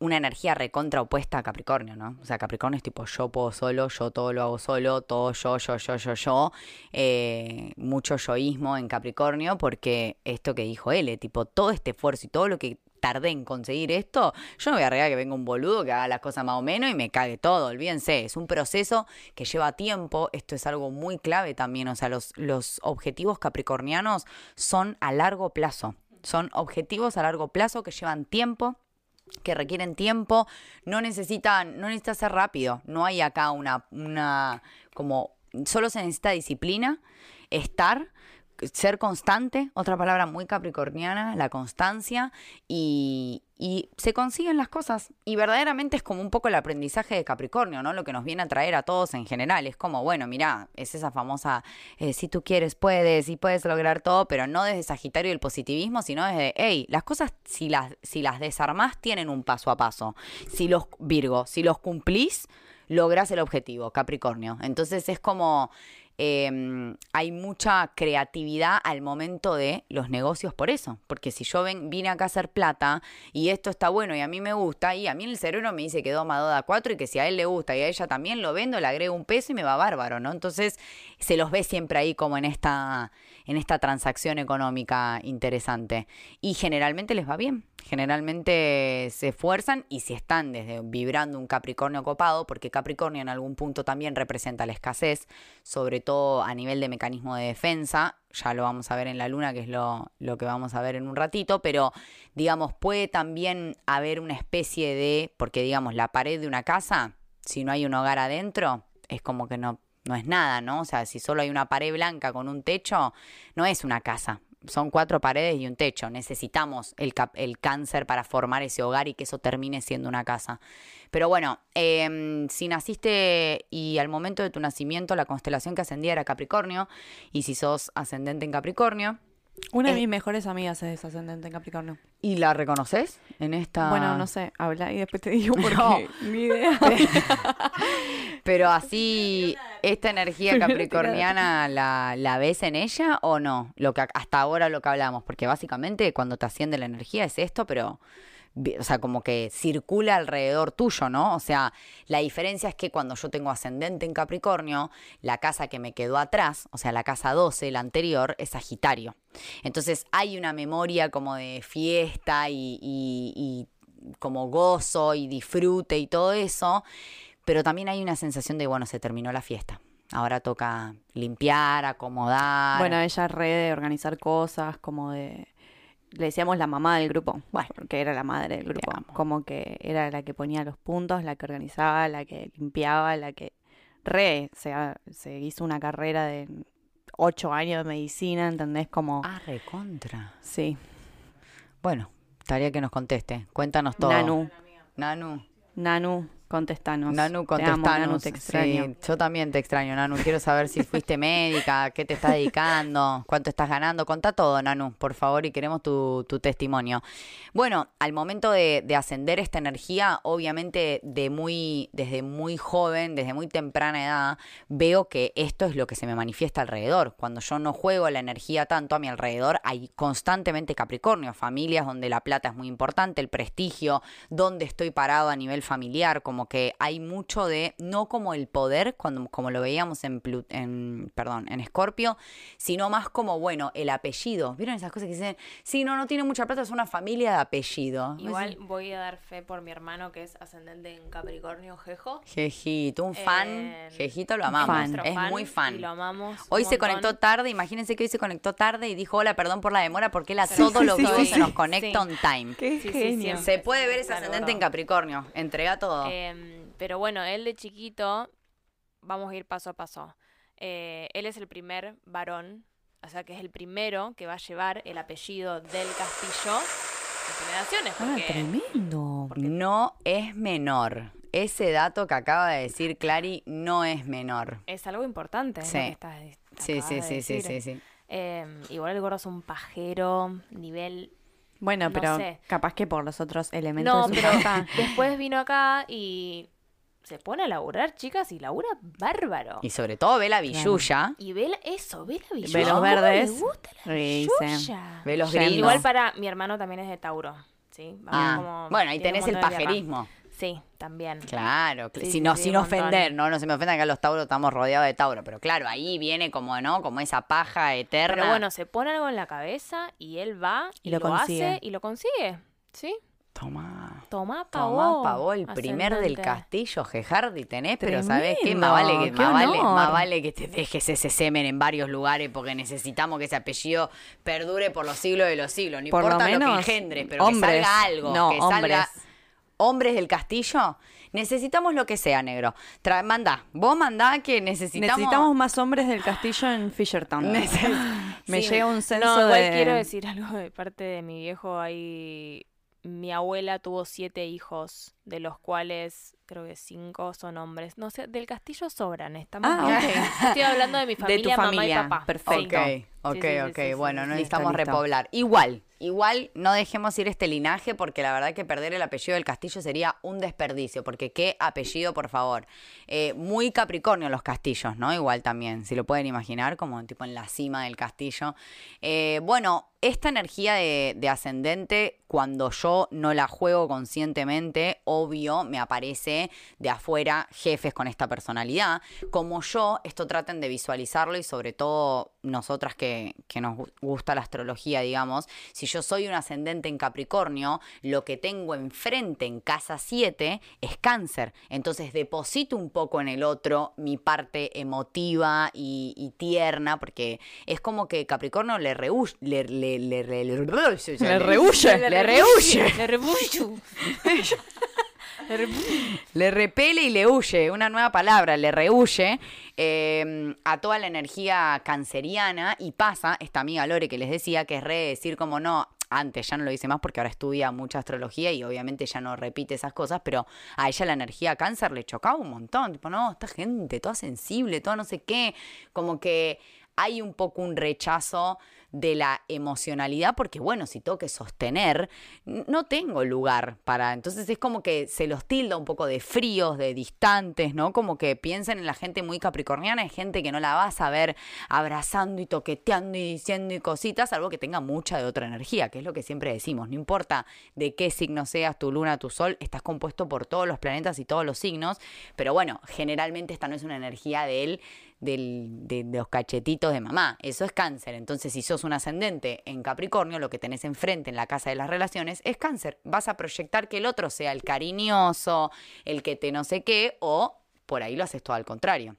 una energía recontra opuesta a Capricornio, ¿no? O sea, Capricornio es tipo yo puedo solo, yo todo lo hago solo, todo yo, yo, yo, yo, yo. Eh, mucho yoísmo en Capricornio porque esto que dijo él, tipo todo este esfuerzo y todo lo que tardé en conseguir esto, yo no voy a regar que venga un boludo que haga las cosas más o menos y me cague todo, olvídense, es un proceso que lleva tiempo, esto es algo muy clave también, o sea, los, los objetivos capricornianos son a largo plazo, son objetivos a largo plazo que llevan tiempo, que requieren tiempo, no necesitan, no necesita ser rápido, no hay acá una, una, como, solo se necesita disciplina, estar, ser constante, otra palabra muy capricorniana, la constancia, y, y se consiguen las cosas. Y verdaderamente es como un poco el aprendizaje de Capricornio, ¿no? Lo que nos viene a traer a todos en general. Es como, bueno, mira, es esa famosa, eh, si tú quieres, puedes, y puedes lograr todo, pero no desde Sagitario y el positivismo, sino desde, hey, las cosas, si las, si las desarmás, tienen un paso a paso. Si los, Virgo, si los cumplís, lográs el objetivo, Capricornio. Entonces es como eh, hay mucha creatividad al momento de los negocios por eso. Porque si yo ven, vine acá a hacer plata y esto está bueno y a mí me gusta, y a mí el cerebro me dice que Doma Doda 4 y que si a él le gusta y a ella también lo vendo, le agrego un peso y me va bárbaro, ¿no? Entonces se los ve siempre ahí como en esta, en esta transacción económica interesante. Y generalmente les va bien. Generalmente se esfuerzan y si están desde vibrando un Capricornio copado, porque Capricornio en algún punto también representa la escasez, sobre todo a nivel de mecanismo de defensa, ya lo vamos a ver en la luna, que es lo, lo que vamos a ver en un ratito, pero digamos, puede también haber una especie de, porque digamos, la pared de una casa, si no hay un hogar adentro, es como que no, no es nada, ¿no? O sea, si solo hay una pared blanca con un techo, no es una casa. Son cuatro paredes y un techo. Necesitamos el, el cáncer para formar ese hogar y que eso termine siendo una casa. Pero bueno, em, si naciste y al momento de tu nacimiento la constelación que ascendía era Capricornio, y si sos ascendente en Capricornio,
Una de
Eh,
mis mejores amigas es ascendente en Capricornio.
¿y la reconoces en esta...?
Bueno, no sé, habla y después te digo porque
No.
ni idea.
Pero así... ¿Esta energía capricorniana la, la ves en ella o no? Lo que hasta ahora lo que hablamos, porque básicamente cuando te asciende la energía es esto, pero o sea, como que circula alrededor tuyo, ¿no? O sea, la diferencia es que cuando yo tengo ascendente en Capricornio, la casa que me quedó atrás, o sea, la casa 12, la anterior, es Sagitario. Entonces hay una memoria como de fiesta y, y- como gozo y disfrute y todo eso, pero también hay una sensación de, bueno, se terminó la fiesta. Ahora toca limpiar, acomodar.
Bueno, ella es re de organizar cosas, como de... Le decíamos la mamá del grupo,
Bueno.
porque era la madre del grupo. Como que era la que ponía los puntos, la que organizaba, la que limpiaba, la que... Re, se, hizo una carrera de ocho años de medicina, ¿entendés? Como...
Ah, recontra.
Sí.
Bueno, estaría que nos conteste. Cuéntanos todo.
Nanu,
Nanu.
Nanu, contestanos.
Nanu,
Te amo,
contestanos.
Nanu, te extraño.
Sí, yo también te extraño, Nanu. Quiero saber si fuiste médica, qué te estás dedicando, cuánto estás ganando. Contá todo, Nanu, por favor, y queremos tu, tu testimonio. Bueno, al momento de, de ascender esta energía, obviamente de muy, desde muy joven, desde muy temprana edad, veo que esto es lo que se me manifiesta alrededor. Cuando yo no juego la energía tanto a mi alrededor, hay constantemente Capricornio, familias donde la plata es muy importante, el prestigio, donde estoy parado a nivel familiar, como que hay mucho de, no como el poder, cuando, como lo veíamos en, Plu- en, perdón, en Escorpio, sino más como, bueno, el apellido. ¿Vieron esas cosas que dicen, sí, no, no tiene mucha plata, es una familia de apellido?
Igual voy a dar fe por mi hermano que es ascendente en Capricornio, Jejo.
Jejito, un fan,
Eh,
Jejito lo amamos, es muy
Y
fan.
lo amamos.
Hoy se conectó tarde, imagínense que hoy se conectó tarde y dijo hola, perdón por la demora, porque él a
Sí,
todo
sí,
lo
sí, sí,
se nos conecta
Sí.
on time.
Qué.
Se puede ver ese ascendente en. Capricornio, entrega todo.
Em, pero bueno, él de chiquito, vamos a ir paso a paso. Eh, él es el primer varón, o sea que es el primero que va a llevar el apellido del castillo en generaciones.
Ah,
Porque
tremendo.
No es menor. Ese dato que acaba de decir Clary no es menor.
es algo importante.
Sí.
Que estás,
Sí, sí,
de
sí, sí, sí.
Em, igual el gordo es un pajero, nivel
Bueno,
No
pero
sé.
capaz que por los otros elementos
No,
de su
pero después vino acá y se pone a laburar, chicas, y labura bárbaro.
Y sobre todo ve la billulla,
Y ve la- eso, ve la billulla.
Ve los
¿Cómo
verdes.
Le gusta la billulla?
ve los gringos.
Igual para mi hermano también es de Tauro. ¿sí? Vamos
Ah,
como-
bueno, ahí tenés el pajerismo.
Sí, también.
Claro, cl-
Sí,
sin,
sí,
sin ofender, ¿no? No se me ofenda que los tauros estamos rodeados de Tauro, pero claro, ahí viene como, ¿no? Como esa paja eterna.
Pero bueno, se pone algo en la cabeza y él va
Y
y,
lo
hace y lo consigue. ¿Sí?
Toma.
Tomá, pavó.
Tomá, pavó el primer del castillo, Gejardi tenés, pero ¿sabés qué? Más
Tremendo,
vale, que,
qué
más, vale, más vale que te dejes ese semen en varios lugares porque necesitamos que ese apellido perdure por los siglos de los siglos. No
Por lo
importa lo, que
menos,
engendre, pero
hombres.
que salga algo.
No,
que
hombres.
salga hombres del castillo. Necesitamos lo que sea, negro. Tra mandá, vos mandá que necesitamos...
Necesitamos más hombres del castillo en Fishertown.
Neces-
Me
Sí.
llega un censo
No, igual
de...
quiero decir algo de parte de mi viejo. Ahí mi abuela tuvo siete hijos, de los cuales creo que cinco son hombres. No sé, del castillo sobran, estamos
Ah,
bien.
ok.
Estoy hablando de mi
De
familia,
tu
mamá
familia,
y papá.
perfecto.
Ok, ok,
Sí,
ok.
sí, sí,
bueno,
sí.
no necesitamos
listo.
repoblar. Igual, igual no dejemos ir este linaje porque la verdad que perder el apellido del castillo sería un desperdicio. Porque qué apellido, por favor. Eh, muy Capricornio los castillos, ¿no? Igual también, si lo pueden imaginar, como tipo en la cima del castillo. Eh, bueno, esta energía de, de ascendente, cuando yo no la juego conscientemente, obvio, me aparece de afuera jefes con esta personalidad. Como yo, esto traten de visualizarlo y sobre todo nosotras que, nos gu- gusta la astrología, digamos, si yo soy un ascendente en Capricornio, lo que tengo enfrente en casa 7 es cáncer. Entonces deposito un poco en el otro mi parte emotiva y, y tierna, porque es como que Capricornio le rehuye. Le, le, le, le, le-
Le rehuye.
Le rehuye.
Le
repele y le huye, una nueva palabra, le rehuye eh, a toda la energía canceriana y pasa, esta amiga Lore que les decía, que es re decir como no, antes ya no lo dice más porque ahora estudia mucha astrología y obviamente ya no repite esas cosas, pero a ella la energía cáncer le chocaba un montón, tipo, no, esta gente, toda sensible, toda no sé qué, como que hay un poco un rechazo de la emocionalidad, porque bueno, si tengo que sostener, no tengo lugar para. Entonces es como que se los tilda un poco de fríos, de distantes, ¿no? Como que piensen en la gente muy capricorniana, hay gente que no la vas a ver abrazando y toqueteando y diciendo y cositas, salvo que tenga mucha de otra energía, que es lo que siempre decimos. No importa de qué signo seas, tu luna, tu sol, estás compuesto por todos los planetas y todos los signos, pero bueno, generalmente esta no es una energía de él del- de, de los cachetitos de mamá. Eso es cáncer. Entonces, si sos un ascendente en Capricornio, lo que tenés enfrente en la casa de las relaciones es cáncer. Vas a proyectar que el otro sea el cariñoso, el que te no sé qué, o por ahí lo haces todo al contrario.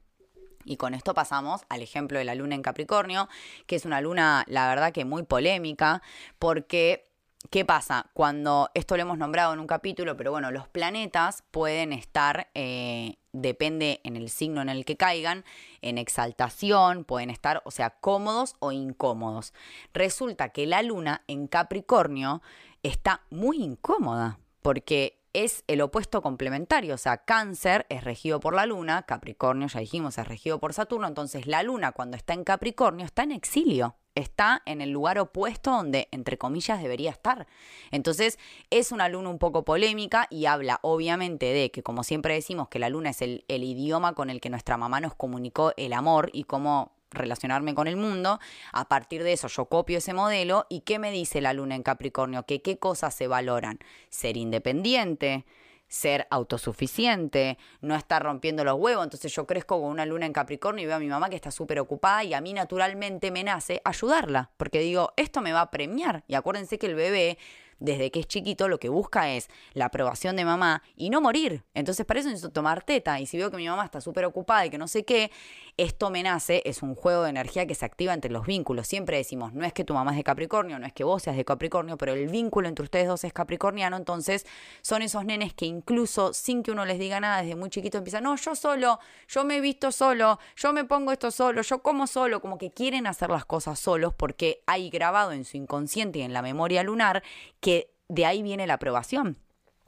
Y con esto pasamos al ejemplo de la luna en Capricornio, que es una luna, la verdad que muy polémica, porque ¿Qué pasa? Cuando esto lo hemos nombrado en un capítulo, pero bueno, los planetas pueden estar, eh, depende en el signo en el que caigan, en exaltación, pueden estar, o sea, cómodos o incómodos. Resulta que la luna en Capricornio está muy incómoda, porque es el opuesto complementario, o sea, cáncer es regido por la luna, Capricornio, ya dijimos, es regido por Saturno, entonces la luna cuando está en Capricornio está en exilio, está en el lugar opuesto donde, entre comillas, debería estar. Entonces, es una luna un poco polémica y habla obviamente de que, como siempre decimos, que la luna es el, el idioma con el que nuestra mamá nos comunicó el amor y cómo relacionarme con el mundo, a partir de eso yo copio ese modelo y ¿qué me dice la luna en Capricornio? Que qué cosas se valoran, ser independiente, ser autosuficiente, no estar rompiendo los huevos. Entonces yo crezco con una luna en Capricornio y veo a mi mamá que está súper ocupada y a mí naturalmente me nace ayudarla, porque digo, esto me va a premiar. Y acuérdense que el bebé desde que es chiquito lo que busca es la aprobación de mamá y no morir. Entonces para eso necesito tomar teta. Y si veo que mi mamá está súper ocupada y que no sé qué, esto me nace, es un juego de energía que se activa entre los vínculos. Siempre decimos, no es que tu mamá es de Capricornio, no es que vos seas de Capricornio, pero el vínculo entre ustedes dos es capricorniano. Entonces son esos nenes que incluso sin que uno les diga nada, desde muy chiquito empiezan, no, yo solo, yo me he visto solo, yo me pongo esto solo, yo como solo, como que quieren hacer las cosas solos porque hay grabado en su inconsciente y en la memoria lunar que de ahí viene la aprobación,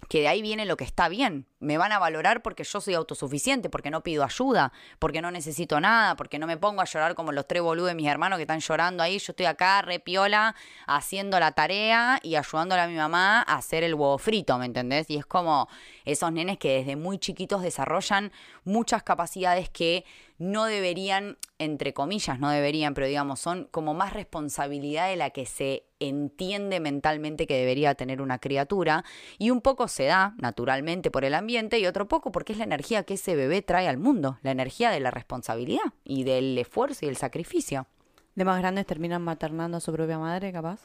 que de ahí viene lo que está bien. Me van a valorar porque yo soy autosuficiente, porque no pido ayuda, porque no necesito nada, porque no me pongo a llorar como los tres boludos de mis hermanos que están llorando ahí. Yo estoy acá, re piola, haciendo la tarea y ayudándole a mi mamá a hacer el huevo frito, ¿me entendés? Y es como esos nenes que desde muy chiquitos desarrollan muchas capacidades que no deberían, entre comillas, no deberían, pero digamos, son como más responsabilidad de la que se entiende mentalmente que debería tener una criatura y un poco se da naturalmente por el ambiente y otro poco porque es la energía que ese bebé trae al mundo, la energía de la responsabilidad y del esfuerzo y el sacrificio.
De más grandes terminan maternando a su propia madre, capaz.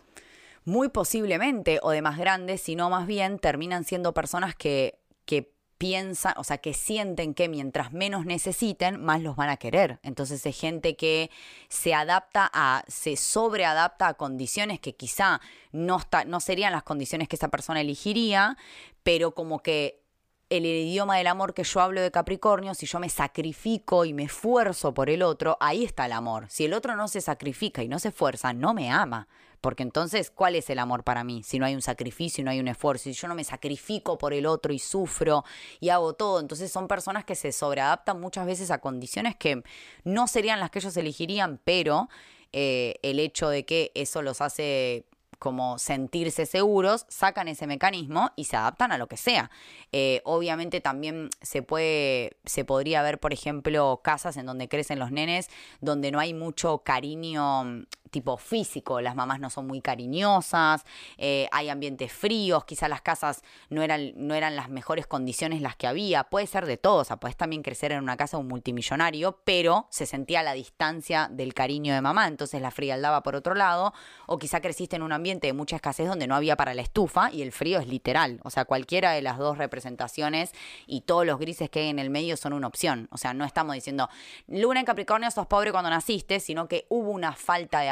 Muy posiblemente, o de más grandes, sino más bien terminan siendo personas que, que piensan, o sea, que sienten que mientras menos necesiten, más los van a querer. Entonces es gente que se adapta a, se sobreadapta a condiciones que quizá no, está, no serían las condiciones que esa persona elegiría, pero como que el idioma del amor que yo hablo de Capricornio, si yo me sacrifico y me esfuerzo por el otro, ahí está el amor. Si el otro no se sacrifica y no se esfuerza, no me ama. Porque entonces, ¿cuál es el amor para mí? Si no hay un sacrificio no hay un esfuerzo, si yo no me sacrifico por el otro y sufro y hago todo, entonces son personas que se sobreadaptan muchas veces a condiciones que no serían las que ellos elegirían, pero eh, el hecho de que eso los hace como sentirse seguros, sacan ese mecanismo y se adaptan a lo que sea. Eh, obviamente también se puede, se podría ver, por ejemplo, casas en donde crecen los nenes, donde no hay mucho cariño tipo físico, las mamás no son muy cariñosas, eh, hay ambientes fríos, quizás las casas no eran, no eran las mejores condiciones las que había, puede ser de todo, o sea, puedes también crecer en una casa de un multimillonario, pero se sentía la distancia del cariño de mamá, entonces la frialdad va por otro lado, o quizá creciste en un ambiente de mucha escasez donde no había para la estufa y el frío es literal, o sea, cualquiera de las dos representaciones y todos los grises que hay en el medio son una opción, o sea, no estamos diciendo, luna en Capricornio sos pobre cuando naciste, sino que hubo una falta de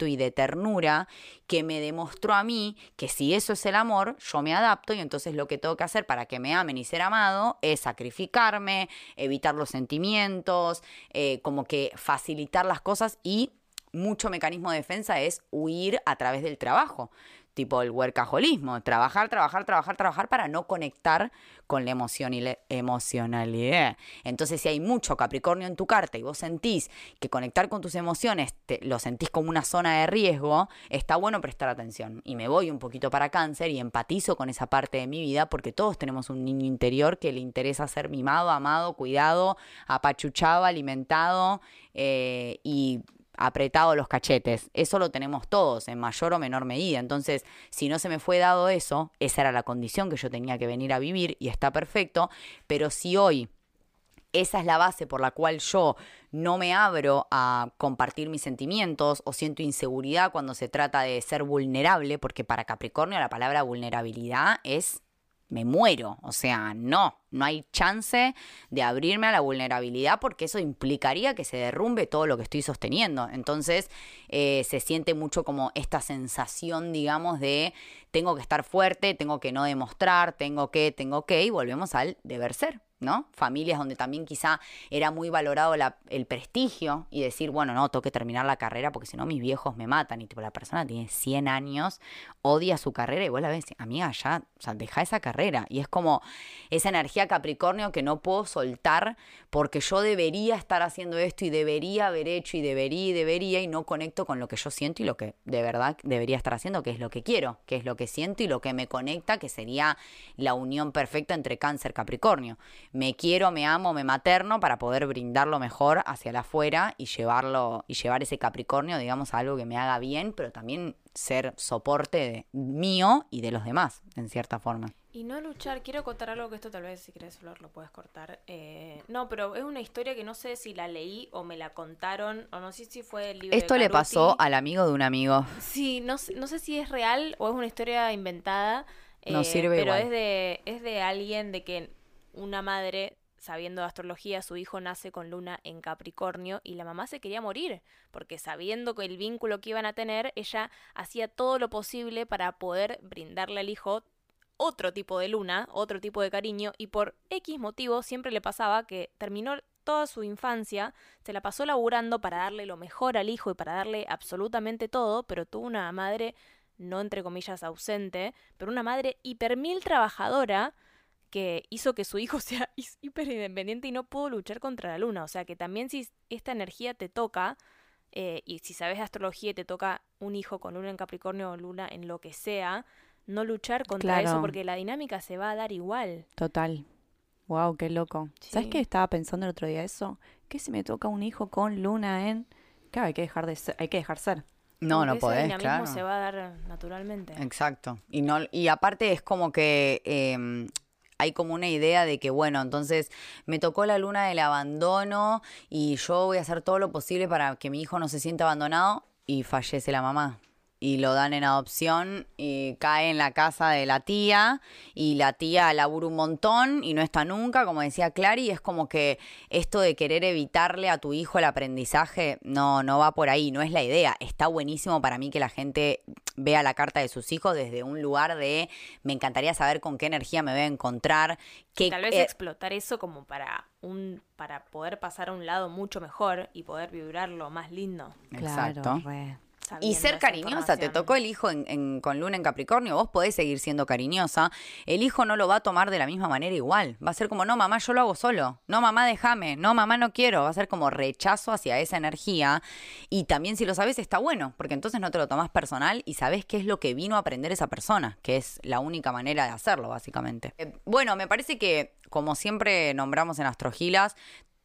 y de ternura que me demostró a mí que si eso es el amor, yo me adapto y entonces lo que tengo que hacer para que me amen y ser amado es sacrificarme, evitar los sentimientos, eh, como que facilitar las cosas y mucho mecanismo de defensa es huir a través del trabajo. Tipo el workaholismo, trabajar, trabajar, trabajar, trabajar para no conectar con la emoción y la emocionalidad. Entonces, si hay mucho Capricornio en tu carta y vos sentís que conectar con tus emociones te, lo sentís como una zona de riesgo, está bueno prestar atención. Y me voy un poquito para cáncer y empatizo con esa parte de mi vida porque todos tenemos un niño interior que le interesa ser mimado, amado, cuidado, apachuchado, alimentado eh, y apretado los cachetes. Eso lo tenemos todos, en mayor o menor medida. Entonces, si no se me fue dado eso, esa era la condición que yo tenía que venir a vivir y está perfecto. Pero si hoy esa es la base por la cual yo no me abro a compartir mis sentimientos o siento inseguridad cuando se trata de ser vulnerable, porque para Capricornio la palabra vulnerabilidad es me muero. O sea, no, no hay chance de abrirme a la vulnerabilidad porque eso implicaría que se derrumbe todo lo que estoy sosteniendo. Entonces eh, se siente mucho como esta sensación, digamos, de tengo que estar fuerte, tengo que no demostrar, tengo que, tengo que, y volvemos al deber ser. ¿No? Familias donde también quizá era muy valorado el prestigio y decir, bueno, no, tengo que terminar la carrera porque si no mis viejos me matan. Y tipo, la persona tiene 100 años, odia su carrera y vos la ves, amiga, ya, o sea, deja esa carrera. Y es como esa energía Capricornio que no puedo soltar porque yo debería estar haciendo esto y debería haber hecho y debería y debería y no conecto con lo que yo siento y lo que de verdad debería estar haciendo, que es lo que quiero, que es lo que siento y lo que me conecta, que sería la unión perfecta entre cáncer Capricornio. Me quiero, me amo, me materno para poder brindarlo mejor hacia la afuera y llevarlo y llevar ese Capricornio, digamos, a algo que me haga bien, pero también ser soporte de, mío y de los demás, en cierta forma.
Y no luchar, quiero contar algo que esto tal vez si querés Flor lo puedes cortar. Eh, no, pero es una historia que no sé si la leí o me la contaron o no sé si fue el libro. de
Esto le pasó al amigo de un amigo.
Sí, no, sé- no sé si es real o es una historia inventada.
No
eh,
sirve
Pero
igual.
es de, es de alguien de que una madre, sabiendo de astrología, su hijo nace con luna en Capricornio y la mamá se quería morir, porque sabiendo que el vínculo que iban a tener, ella hacía todo lo posible para poder brindarle al hijo otro tipo de luna, otro tipo de cariño, y por X motivo siempre le pasaba que terminó toda su infancia, se la pasó laburando para darle lo mejor al hijo y para darle absolutamente todo, pero tuvo una madre, no entre comillas ausente, pero una madre hiper mil trabajadora que hizo que su hijo sea his- hiper independiente y no pudo luchar contra la luna. O sea que también si esta energía te toca, eh, y si sabes de astrología y te toca un hijo con luna en Capricornio o luna en lo que sea, no luchar contra eso porque la dinámica se va a dar igual.
Total. Wow, qué loco. ¿Sabes qué estaba pensando el otro día eso? Que si me toca un hijo con luna en... Claro, hay que dejar de ser, hay que dejar ser.
No, no podés,
Ese dinamismo
claro.
se va a dar naturalmente.
Exacto. Y no y aparte es como que eh, hay como una idea de que bueno, entonces me tocó la luna del abandono y yo voy a hacer todo lo posible para que mi hijo no se sienta abandonado y fallece la mamá. Y lo dan en adopción y cae en la casa de la tía y la tía labura un montón y no está nunca, como decía Clary, es como que esto de querer evitarle a tu hijo el aprendizaje no, no va por ahí, no es la idea. Está buenísimo para mí que la gente vea la carta de sus hijos desde un lugar de me encantaría saber con qué energía me voy a encontrar, qué,
Tal vez
eh,
explotar eso como para un para poder pasar a un lado mucho mejor y poder vibrarlo más lindo.
Exacto.
Claro,
Y ser cariñosa, te tocó el hijo en- en- con luna en Capricornio, vos podés seguir siendo cariñosa, el hijo no lo va a tomar de la misma manera igual, va a ser como, no mamá, yo lo hago solo, no mamá, déjame, no mamá, no quiero, va a ser como rechazo hacia esa energía y también si lo sabes está bueno, porque entonces no te lo tomás personal y sabes qué es lo que vino a aprender esa persona, que es la única manera de hacerlo, básicamente. Eh, bueno, me parece que, como siempre nombramos en Astrogilas,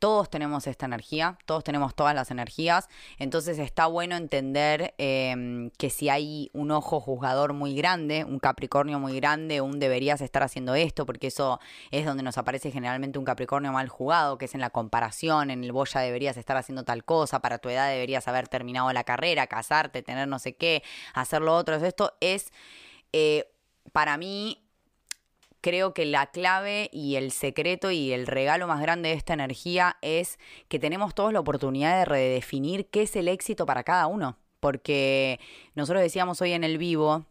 todos tenemos esta energía, todos tenemos todas las energías, entonces está bueno entender eh, que si hay un ojo juzgador muy grande, un Capricornio muy grande, un deberías estar haciendo esto, porque eso es donde nos aparece generalmente un Capricornio mal jugado, que es en la comparación, en el vos deberías estar haciendo tal cosa, para tu edad deberías haber terminado la carrera, casarte, tener no sé qué, hacer lo otro, esto es eh, para mí creo que la clave y el secreto y el regalo más grande de esta energía es que tenemos todos la oportunidad de redefinir qué es el éxito para cada uno. Porque nosotros decíamos hoy en el vivo,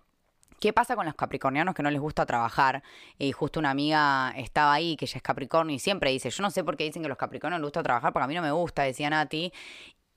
¿Qué pasa con los capricornianos que no les gusta trabajar? Y justo una amiga estaba ahí, que ella es capricornio, y siempre dice, yo no sé por qué dicen que los capricornios les gusta trabajar, porque a mí no me gusta, decía Nati.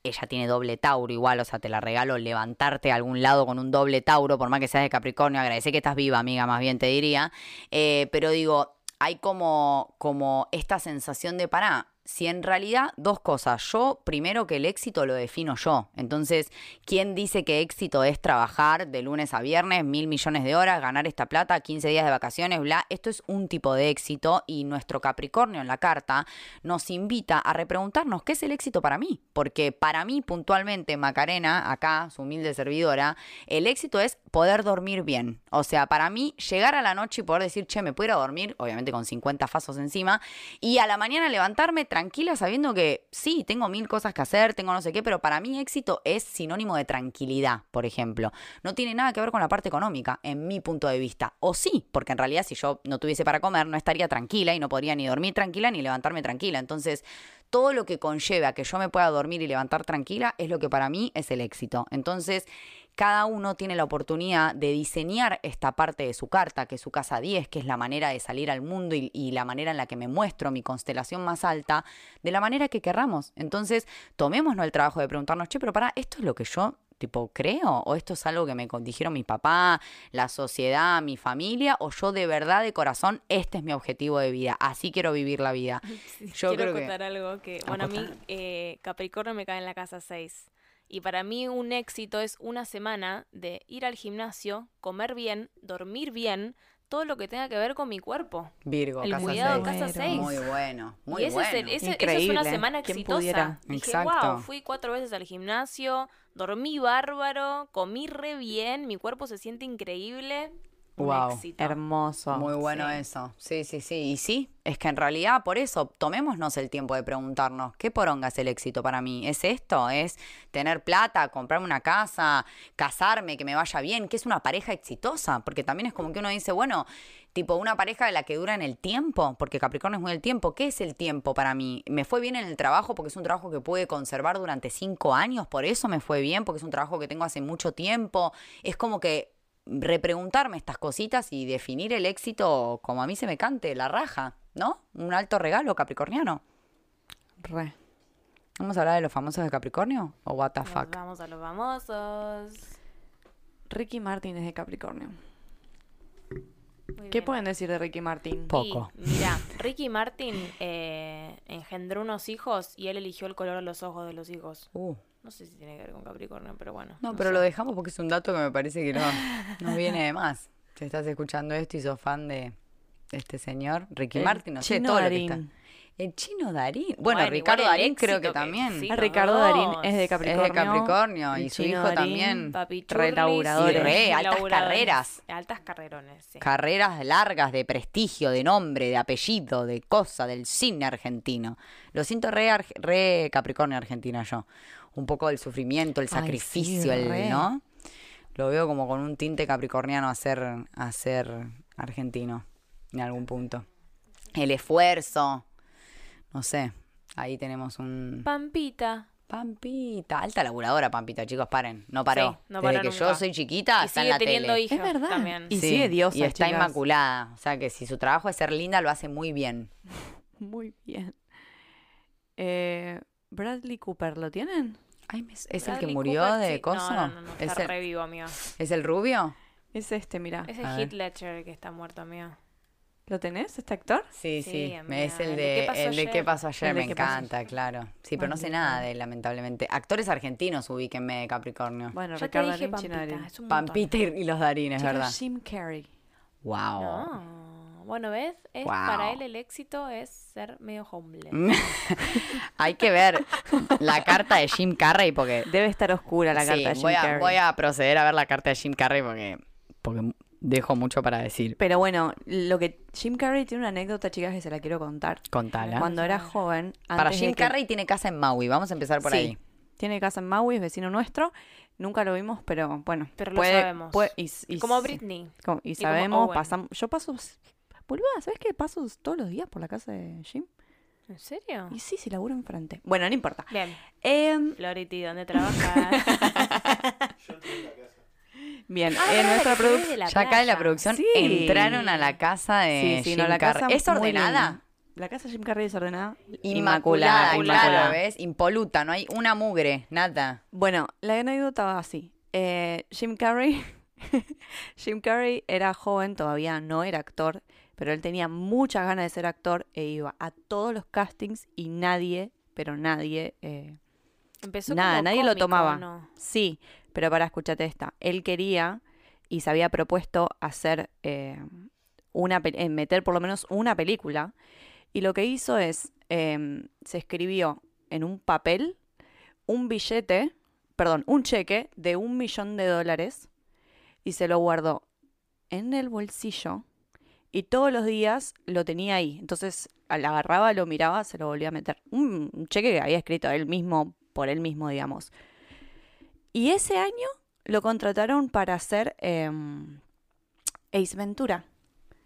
Ella tiene doble Tauro igual, o sea, te la regalo levantarte a algún lado con un doble Tauro, por más que seas de Capricornio, agradece que estás viva, amiga, más bien te diría. Eh, pero digo, hay como, como esta sensación de pará. Si en realidad, dos cosas. Yo, primero que el éxito lo defino yo. Entonces, ¿quién dice que éxito es trabajar de lunes a viernes, mil millones de horas, ganar esta plata, 15 días de vacaciones, bla? Esto es un tipo de éxito y nuestro Capricornio en la carta nos invita a repreguntarnos qué es el éxito para mí. Porque para mí, puntualmente, Macarena, acá, su humilde servidora, el éxito es poder dormir bien. O sea, para mí, llegar a la noche y poder decir, che, me puedo ir a dormir, obviamente con 50 fasos encima, y a la mañana levantarme tranquila sabiendo que sí, tengo mil cosas que hacer, tengo no sé qué, pero para mí éxito es sinónimo de tranquilidad, por ejemplo. No tiene nada que ver con la parte económica, en mi punto de vista. O sí, porque en realidad si yo no tuviese para comer, no estaría tranquila y no podría ni dormir tranquila ni levantarme tranquila. Entonces, todo lo que conlleve a que yo me pueda dormir y levantar tranquila es lo que para mí es el éxito. Entonces, cada uno tiene la oportunidad de diseñar esta parte de su carta, que es su casa 10, que es la manera de salir al mundo y, y, la manera en la que me muestro mi constelación más alta, de la manera que querramos. Entonces, tomémonos el trabajo de preguntarnos, che, pero para, ¿esto es lo que yo tipo creo? ¿O esto es algo que me dijeron mi papá, la sociedad, mi familia? ¿O yo de verdad, de corazón, este es mi objetivo de vida? Así quiero vivir la vida.
Sí,
Yo
quiero
creo que-
contar algo que, bueno, a mí eh, Capricornio me cae en la casa 6. Y para mí un éxito es una semana de ir al gimnasio, comer bien, dormir bien, todo lo que tenga que ver con mi cuerpo.
Virgo,
El
casa
cuidado
seis.
casa
Bueno.
6.
Muy bueno, muy
y ese
bueno.
es el- ese- esa es una semana
¿Quién
exitosa.
pudiera?
Dije,
Exacto.
wow, fui cuatro veces al gimnasio, dormí bárbaro, comí re bien, mi cuerpo se siente increíble. Un
Wow,
éxito.
Hermoso.
Muy bueno
Sí.
eso. Sí, sí, sí. Y sí, es que en realidad por eso tomémonos el tiempo de preguntarnos, ¿qué poronga es el éxito para mí? ¿Es esto? ¿Es tener plata, comprarme una casa, casarme, que me vaya bien? ¿Qué es una pareja exitosa? Porque también es como que uno dice, bueno, tipo una pareja de la que dura en el tiempo, porque Capricornio es muy el tiempo. ¿Qué es el tiempo para mí? ¿Me fue bien en el trabajo porque es un trabajo que pude conservar durante cinco años? ¿Por eso me fue bien? Porque es un trabajo que tengo hace mucho tiempo. Es como que repreguntarme estas cositas y definir el éxito como a mí se me cante, la raja, ¿no? Un alto regalo capricorniano.
Re.
¿Vamos a hablar de los famosos de Capricornio? ¿O what the
Nos
fuck?
Vamos a los famosos.
Ricky Martin es de Capricornio.
Muy
¿Qué
bien.
pueden decir de Ricky Martin?
Poco.
Y, mira, Ricky Martin eh, engendró unos hijos y él eligió el color de los ojos de los hijos.
Uh,
No sé si tiene que ver con Capricornio, pero bueno.
no, pero
sé.
lo dejamos porque es un dato que me parece que no, no viene de más. Si estás escuchando esto y sos fan de este señor, Ricky
El
Martin, no sé,
Chino
todo lo que
Darín.
está. El chino Darín. Bueno,
Bueno,
Ricardo Darín creo que
que
también.
sí.
Ah, Ricardo Darín es de
Es
Capricornio.
de Capricornio y su hijo
Darín,
también.
Papi
Re
churris,
laburadores.
Sí, re, altas
laburadores.
carreras.
Altas carrerones, sí.
Carreras largas de prestigio, de nombre, de apellido, de cosa, del cine argentino. Lo siento re, arge- re Capricornio argentina yo. Un poco el sufrimiento, el
Ay, sí,
sacrificio, el. ¿no? Lo veo como con un tinte capricorniano a ser, a ser argentino en algún punto. El esfuerzo, no sé, ahí tenemos un...
Pampita.
Pampita, alta laburadora Pampita, chicos, paren, no paró.
Sí, no
Desde que yo soy chiquita,
y
está en
sigue
la
teniendo
tele.
hijas
Es verdad.
también.
Y
Sí,
sigue diosa,
Y está
chicas.
inmaculada. O sea que si su trabajo es ser linda, lo hace muy bien.
Muy bien. Eh, Bradley Cooper, ¿lo tienen?
Ay, me- ¿Es el que
Bradley
murió
Cooper,
de
sí.
coso?
No, no, no, no,
¿Es,
está
el,
re vivo, amigo.
¿Es el rubio?
Es este, mira.
Es
A
el
ver.
Heath Ledger el que está muerto, amigo.
¿Lo tenés, este actor?
Sí,
Sí,
sí.
amiga,
me- es el
de
de,
¿Qué pasó
el de
ayer?
qué pasó ayer,
El de
me
¿Qué pasó
encanta, claro. Sí, pero no sé
Maldita.
nada de él, lamentablemente. Actores argentinos, ubíquenme de Capricornio.
Bueno,
Ya te
Ricardo
dije Pampita,
Darín.
es un montón.
Pampita y, y los Darines, ¿verdad?
Jim Carrey.
Wow.
No. Bueno, ¿ves? Es,
Wow.
Para él el éxito es ser medio homeless.
Hay que ver la carta de Jim Carrey porque
Debe estar oscura la
Sí,
carta de Jim
voy a,
Carrey.
voy a proceder a ver la carta de Jim Carrey porque, porque dejo mucho para decir.
Pero bueno, lo que Jim Carrey tiene una anécdota, chicas, que se la quiero contar.
Contala.
Cuando era joven,
Para
de
Jim
que-
Carrey tiene casa en Maui. Vamos a empezar por
Sí.
ahí.
Tiene casa en Maui, es vecino nuestro. Nunca lo vimos, pero bueno.
Pero lo
puede-
sabemos.
puede- y, y-
Como Britney.
como- y
como
sabemos,
Owen.
pasamos. Yo paso. Boluda, ¿sabes qué? Paso todos los días por la casa de Jim.
¿En serio?
Y sí, sí, laburo enfrente. Bueno, no importa.
Bien.
Em,
Flority, ¿dónde trabajas?
bien,
Ah,
en
verdad,
nuestra
que se ve
producción.
de la
Ya acá en la producción
Sí.
entraron a la casa de
Sí, sí, no,
Jim
la
Carrey.
casa
¿Es ordenada?
La casa de Jim Carrey desordenada.
Inmaculada,
inmaculada.
claro, ¿ves? Impoluta, no hay una mugre, nada.
Bueno, la anécdota va así. Eh, Jim Carrey. Jim Carrey era joven, todavía no era actor, pero él tenía muchas ganas de ser actor e iba a todos los castings y nadie, pero nadie, eh,
Empezó
Nada,
como
nadie lo tomaba.
¿no?
Sí, pero para escúchate esta. Él quería y se había propuesto hacer eh, una eh, meter por lo menos una película. Y lo que hizo es eh, se escribió en un papel un billete, perdón, un cheque de un millón de dólares y se lo guardó en el bolsillo y todos los días lo tenía ahí. Entonces al agarraba, lo miraba, se lo volvía a meter. Un, cheque que había escrito él mismo, por él mismo, digamos. Y ese año lo contrataron para hacer em, Ace Ventura.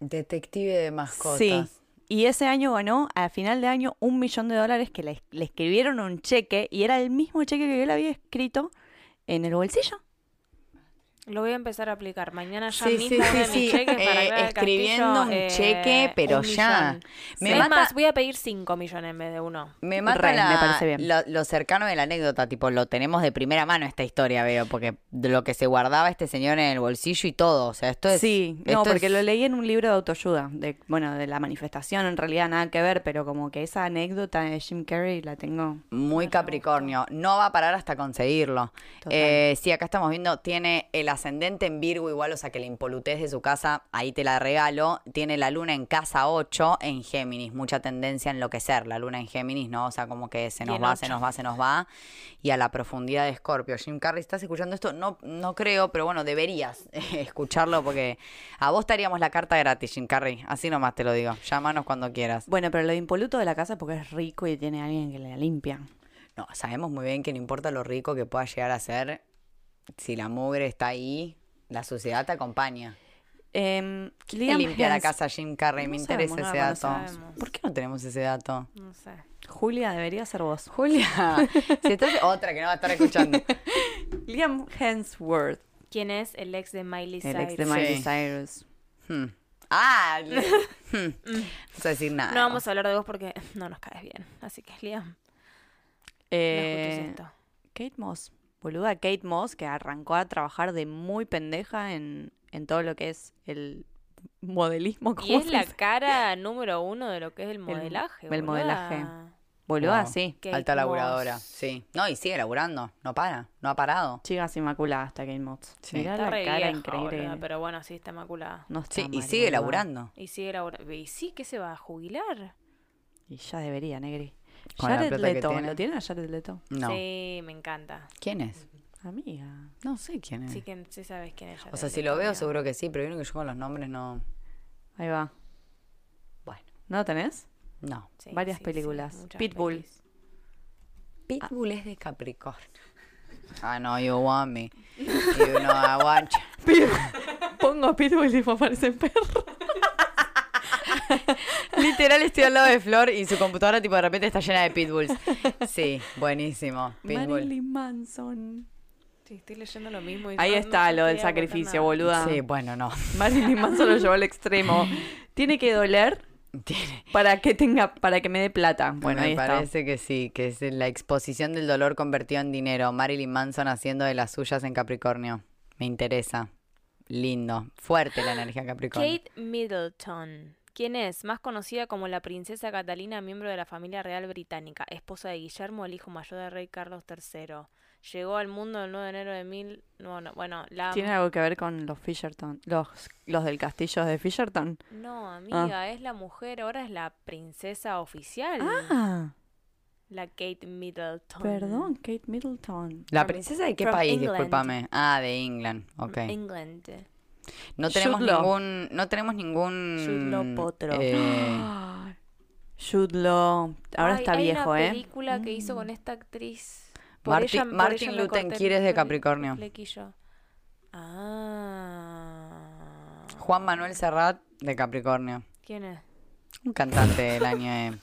Detective de mascotas.
Sí. Y ese año ganó, a final de año, un millón de dólares que le, le escribieron un cheque y era el mismo cheque que él había escrito en el bolsillo.
Lo voy a empezar a aplicar. Mañana ya
Sí,
mismo
sí,
para
Eh, escribiendo
Castillo,
un
eh,
cheque, pero
un
ya. Me mata-
más, voy a pedir 5 millones en vez de uno.
Me mata
Re,
la-
me parece bien.
Lo, lo cercano de la anécdota, tipo, lo tenemos de primera mano esta historia, veo, porque de lo que se guardaba este señor en el bolsillo y todo, o sea, esto es...
sí, no, porque
es-
lo leí en un libro de autoayuda, de, bueno, de la manifestación, en realidad nada que ver, pero como que esa anécdota de Jim Carrey la tengo.
Muy Capricornio. No va a parar hasta conseguirlo. Eh, sí, acá estamos viendo, tiene el ascendente en Virgo igual, o sea que la impolutez de su casa, ahí te la regalo. Tiene la luna en casa 8 en Géminis, mucha tendencia a enloquecer la luna en Géminis, ¿no? O sea, como que se nos va, se nos va, se nos va. Y a la profundidad de Escorpio. Jim Carrey, ¿estás escuchando esto? No, no creo, pero bueno, deberías escucharlo porque a vos te haríamos la carta gratis, Jim Carrey. Así nomás te lo digo. Llámanos cuando quieras.
Bueno, pero lo de impoluto de la casa es porque es rico y tiene alguien que le la limpia.
No, sabemos muy bien que no importa lo rico que pueda llegar a ser, si la mugre está ahí, la suciedad te acompaña.
Eh,
¿Quién
Liam
limpia la casa Jim Carrey? Me
No
interesa
sabemos,
ese
no, no
dato. ¿Por qué no tenemos ese dato?
No sé.
Julia, debería ser vos.
Julia, si estás otra que no va a estar escuchando.
Liam Hemsworth,
¿Quién es el ex de Miley
el
Cyrus?
ex de Miley
Sí.
Cyrus.
Hmm. Ah, Hmm. no sé decir nada.
No vamos a hablar de vos porque no nos caes bien. Así que, Liam,
Eh,
eh... esto.
Kate Moss. Boluda, Kate Moss, que arrancó a trabajar de muy pendeja en, en todo lo que es el modelismo.
Y
¿cómo
es
se
la
dice?
cara número uno de lo que es el modelaje.
el modelaje. Boluda,
Wow.
sí.
Kate
Alta laburadora,
Moss.
sí. No, y sigue laburando, no para, no ha parado.
Chicas inmaculadas hasta Kate Moss.
Sí.
Mirá
Está
la
re
cara
vieja,
increíble.
boluda, pero bueno, sí está inmaculada.
No está
Sí, y sigue
boluda.
laburando.
Y sigue laburando. Y sí, que se va a jubilar.
Y ya debería, Negri.
Con la
Jared
que
Leto,
tiene.
¿lo tienen a Jared Leto?
No.
Sí, me encanta.
¿Quién es?
Amiga.
No sé quién es.
Sí que sí sabes quién es.
o sea,
Jared
si lo veo,
amiga.
seguro que sí, pero vieron que yo con los nombres no.
Ahí va.
Bueno,
¿No lo tenés?
no.
Sí,
varias
sí,
películas. Pitbull.
pelis.
Pitbull es de Capricornio. I know you want me. You know I want you.
Pongo Pitbull y me aparece perro.
Literal estoy al lado de Flor y su computadora tipo de repente está llena de pitbulls. Sí, buenísimo. Pitbull.
Marilyn Manson.
Sí, estoy leyendo lo mismo. y
Ahí
no- no
está lo del sacrificio, boluda.
Sí, bueno, no.
Marilyn Manson lo llevó al extremo. Tiene que doler
Tiene.
para que tenga, para que me dé plata. Bueno,
me
ahí está.
parece que sí, que es la exposición del dolor convertido en dinero. Marilyn Manson haciendo de las suyas en Capricornio. Me interesa. Lindo. Fuerte la energía Capricornio.
Kate Middleton. ¿Quién es? Más conocida como la princesa Catalina, miembro de la familia real británica, esposa de Guillermo, el hijo mayor del rey Carlos III. Llegó al mundo el 9 de enero de mil... No, no, bueno, la...
¿Tiene algo que ver con los Fisherton? Los, los del castillo de Fisherton.
No, amiga, es la mujer, ahora es la princesa oficial.
Ah,
La Kate Middleton.
perdón, Kate Middleton.
¿La princesa de qué
from
país?
England.
Discúlpame. Ah, de England. Ok.
England.
No tenemos
Law.
ningún. No tenemos ningún.
Law Potro.
eh,
Ay, Jude Law. Ahora
Ay,
está
hay
viejo,
una
¿eh?
película que hizo con esta actriz. Por
Martin-
ella-
Martin Luther King es de Capricornio.
flequillo. Ah.
Juan Manuel Serrat de Capricornio.
¿Quién es?
Un cantante del año de,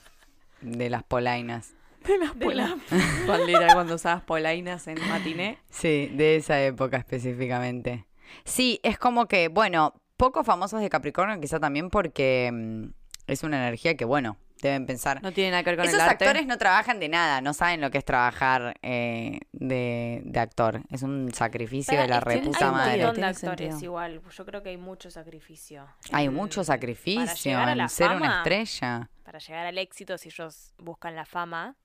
de las polainas.
De las polainas. Era cuando usabas polainas en matiné.
Sí, de esa época específicamente. Sí, es como que, bueno, poco famosos de Capricornio, quizá también porque mm, es una energía que, bueno, Deben pensar.
No tiene nada que ver con
Esos
el arte.
actores no trabajan de nada, no saben lo que es trabajar eh, de, de actor. Es un sacrificio de la reputa
hay un
madre.
montón de actores
sentido.
igual. Yo creo que hay mucho sacrificio.
Hay
en-
mucho
para
sacrificio
llegar a
en
la
ser una
fama,
estrella.
Para llegar al éxito, si ellos buscan la fama,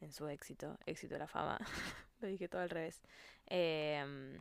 en su éxito, éxito de la fama. Lo dije todo al revés. Eh,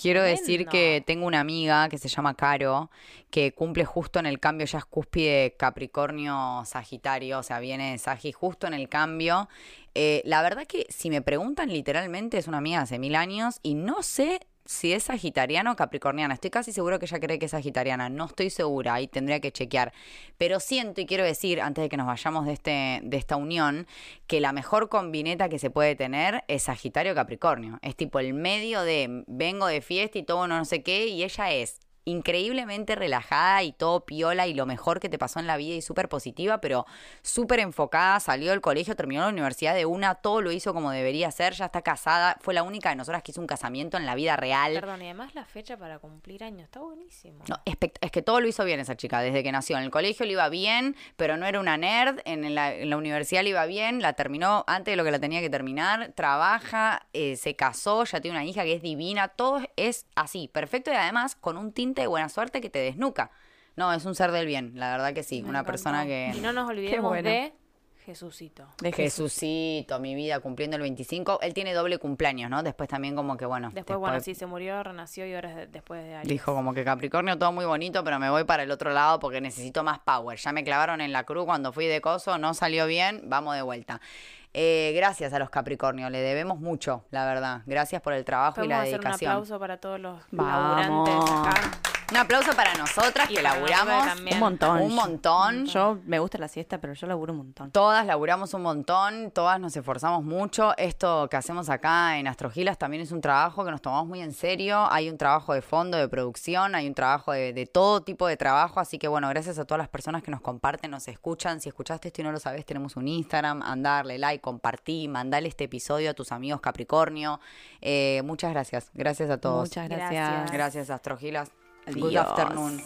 Quiero decir que tengo una amiga que se llama Caro, que cumple justo en el cambio, ya es cúspide Capricornio Sagitario, o sea, viene de Sagi justo en el cambio. Eh, la verdad que si me preguntan literalmente, es una amiga de hace mil años y no sé si es sagitariana o capricorniana. Estoy casi seguro que ella cree que es sagitariana. No estoy segura, ahí tendría que chequear. Pero siento y quiero decir, antes de que nos vayamos de, este, de esta unión, que la mejor combineta que se puede tener es Sagitario Capricornio. Es tipo el medio de vengo de fiesta y todo no sé qué, y ella es increíblemente relajada y todo piola y lo mejor que te pasó en la vida y súper positiva, pero súper enfocada, salió del colegio, terminó la universidad de una, todo lo hizo como debería ser, ya está casada, fue la única de nosotras que hizo un casamiento en la vida real.
perdón, y además la fecha para cumplir años está buenísimo.
No, es que todo lo hizo bien esa chica, desde que nació. En el colegio le iba bien, pero no era una nerd. En la, en la universidad le iba bien, la terminó antes de lo que la tenía que terminar. Trabaja, eh, se casó, ya tiene una hija que es divina. Todo es así, perfecto y además con un tinte de buena suerte que te desnuca. No, es un ser del bien, la verdad que sí.
Me
una
encantó.
persona que...
Y no nos olvidemos
bueno.
de Jesucito.
De Jesús.
Jesucito, mi vida, cumpliendo el 25. Él tiene doble cumpleaños, ¿no? Después también como que, bueno.
Después, bueno, sí, se murió, renació y ahora es de- después de años.
Dijo como que Capricornio todo muy bonito, pero me voy para el otro lado porque necesito más power. Ya me clavaron en la cruz cuando fui de coso, no salió bien, vamos de vuelta. Eh, gracias a los Capricornio, le debemos mucho, la verdad. Gracias por el trabajo y la
hacer un
dedicación.
aplauso para todos los
Vamos.
laburantes acá.
Un aplauso para nosotras
Y
que laburamos
también.
Un montón.
un montón.
Yo me gusta la siesta, pero yo laburo un montón.
Todas laburamos un montón, todas nos esforzamos mucho. Esto que hacemos acá en Astrogilas también es un trabajo que nos tomamos muy en serio. Hay un trabajo de fondo, de producción, hay un trabajo de, de todo tipo de trabajo. Así que bueno, gracias a todas las personas que nos comparten, nos escuchan. Si escuchaste esto y no lo sabes, tenemos un Instagram. Andarle like, compartí, mandale este episodio a tus amigos Capricornio. Eh, muchas gracias. Gracias a todos.
Muchas
Gracias.
gracias.
Gracias, Astrogilas. Good
yes.
afternoon.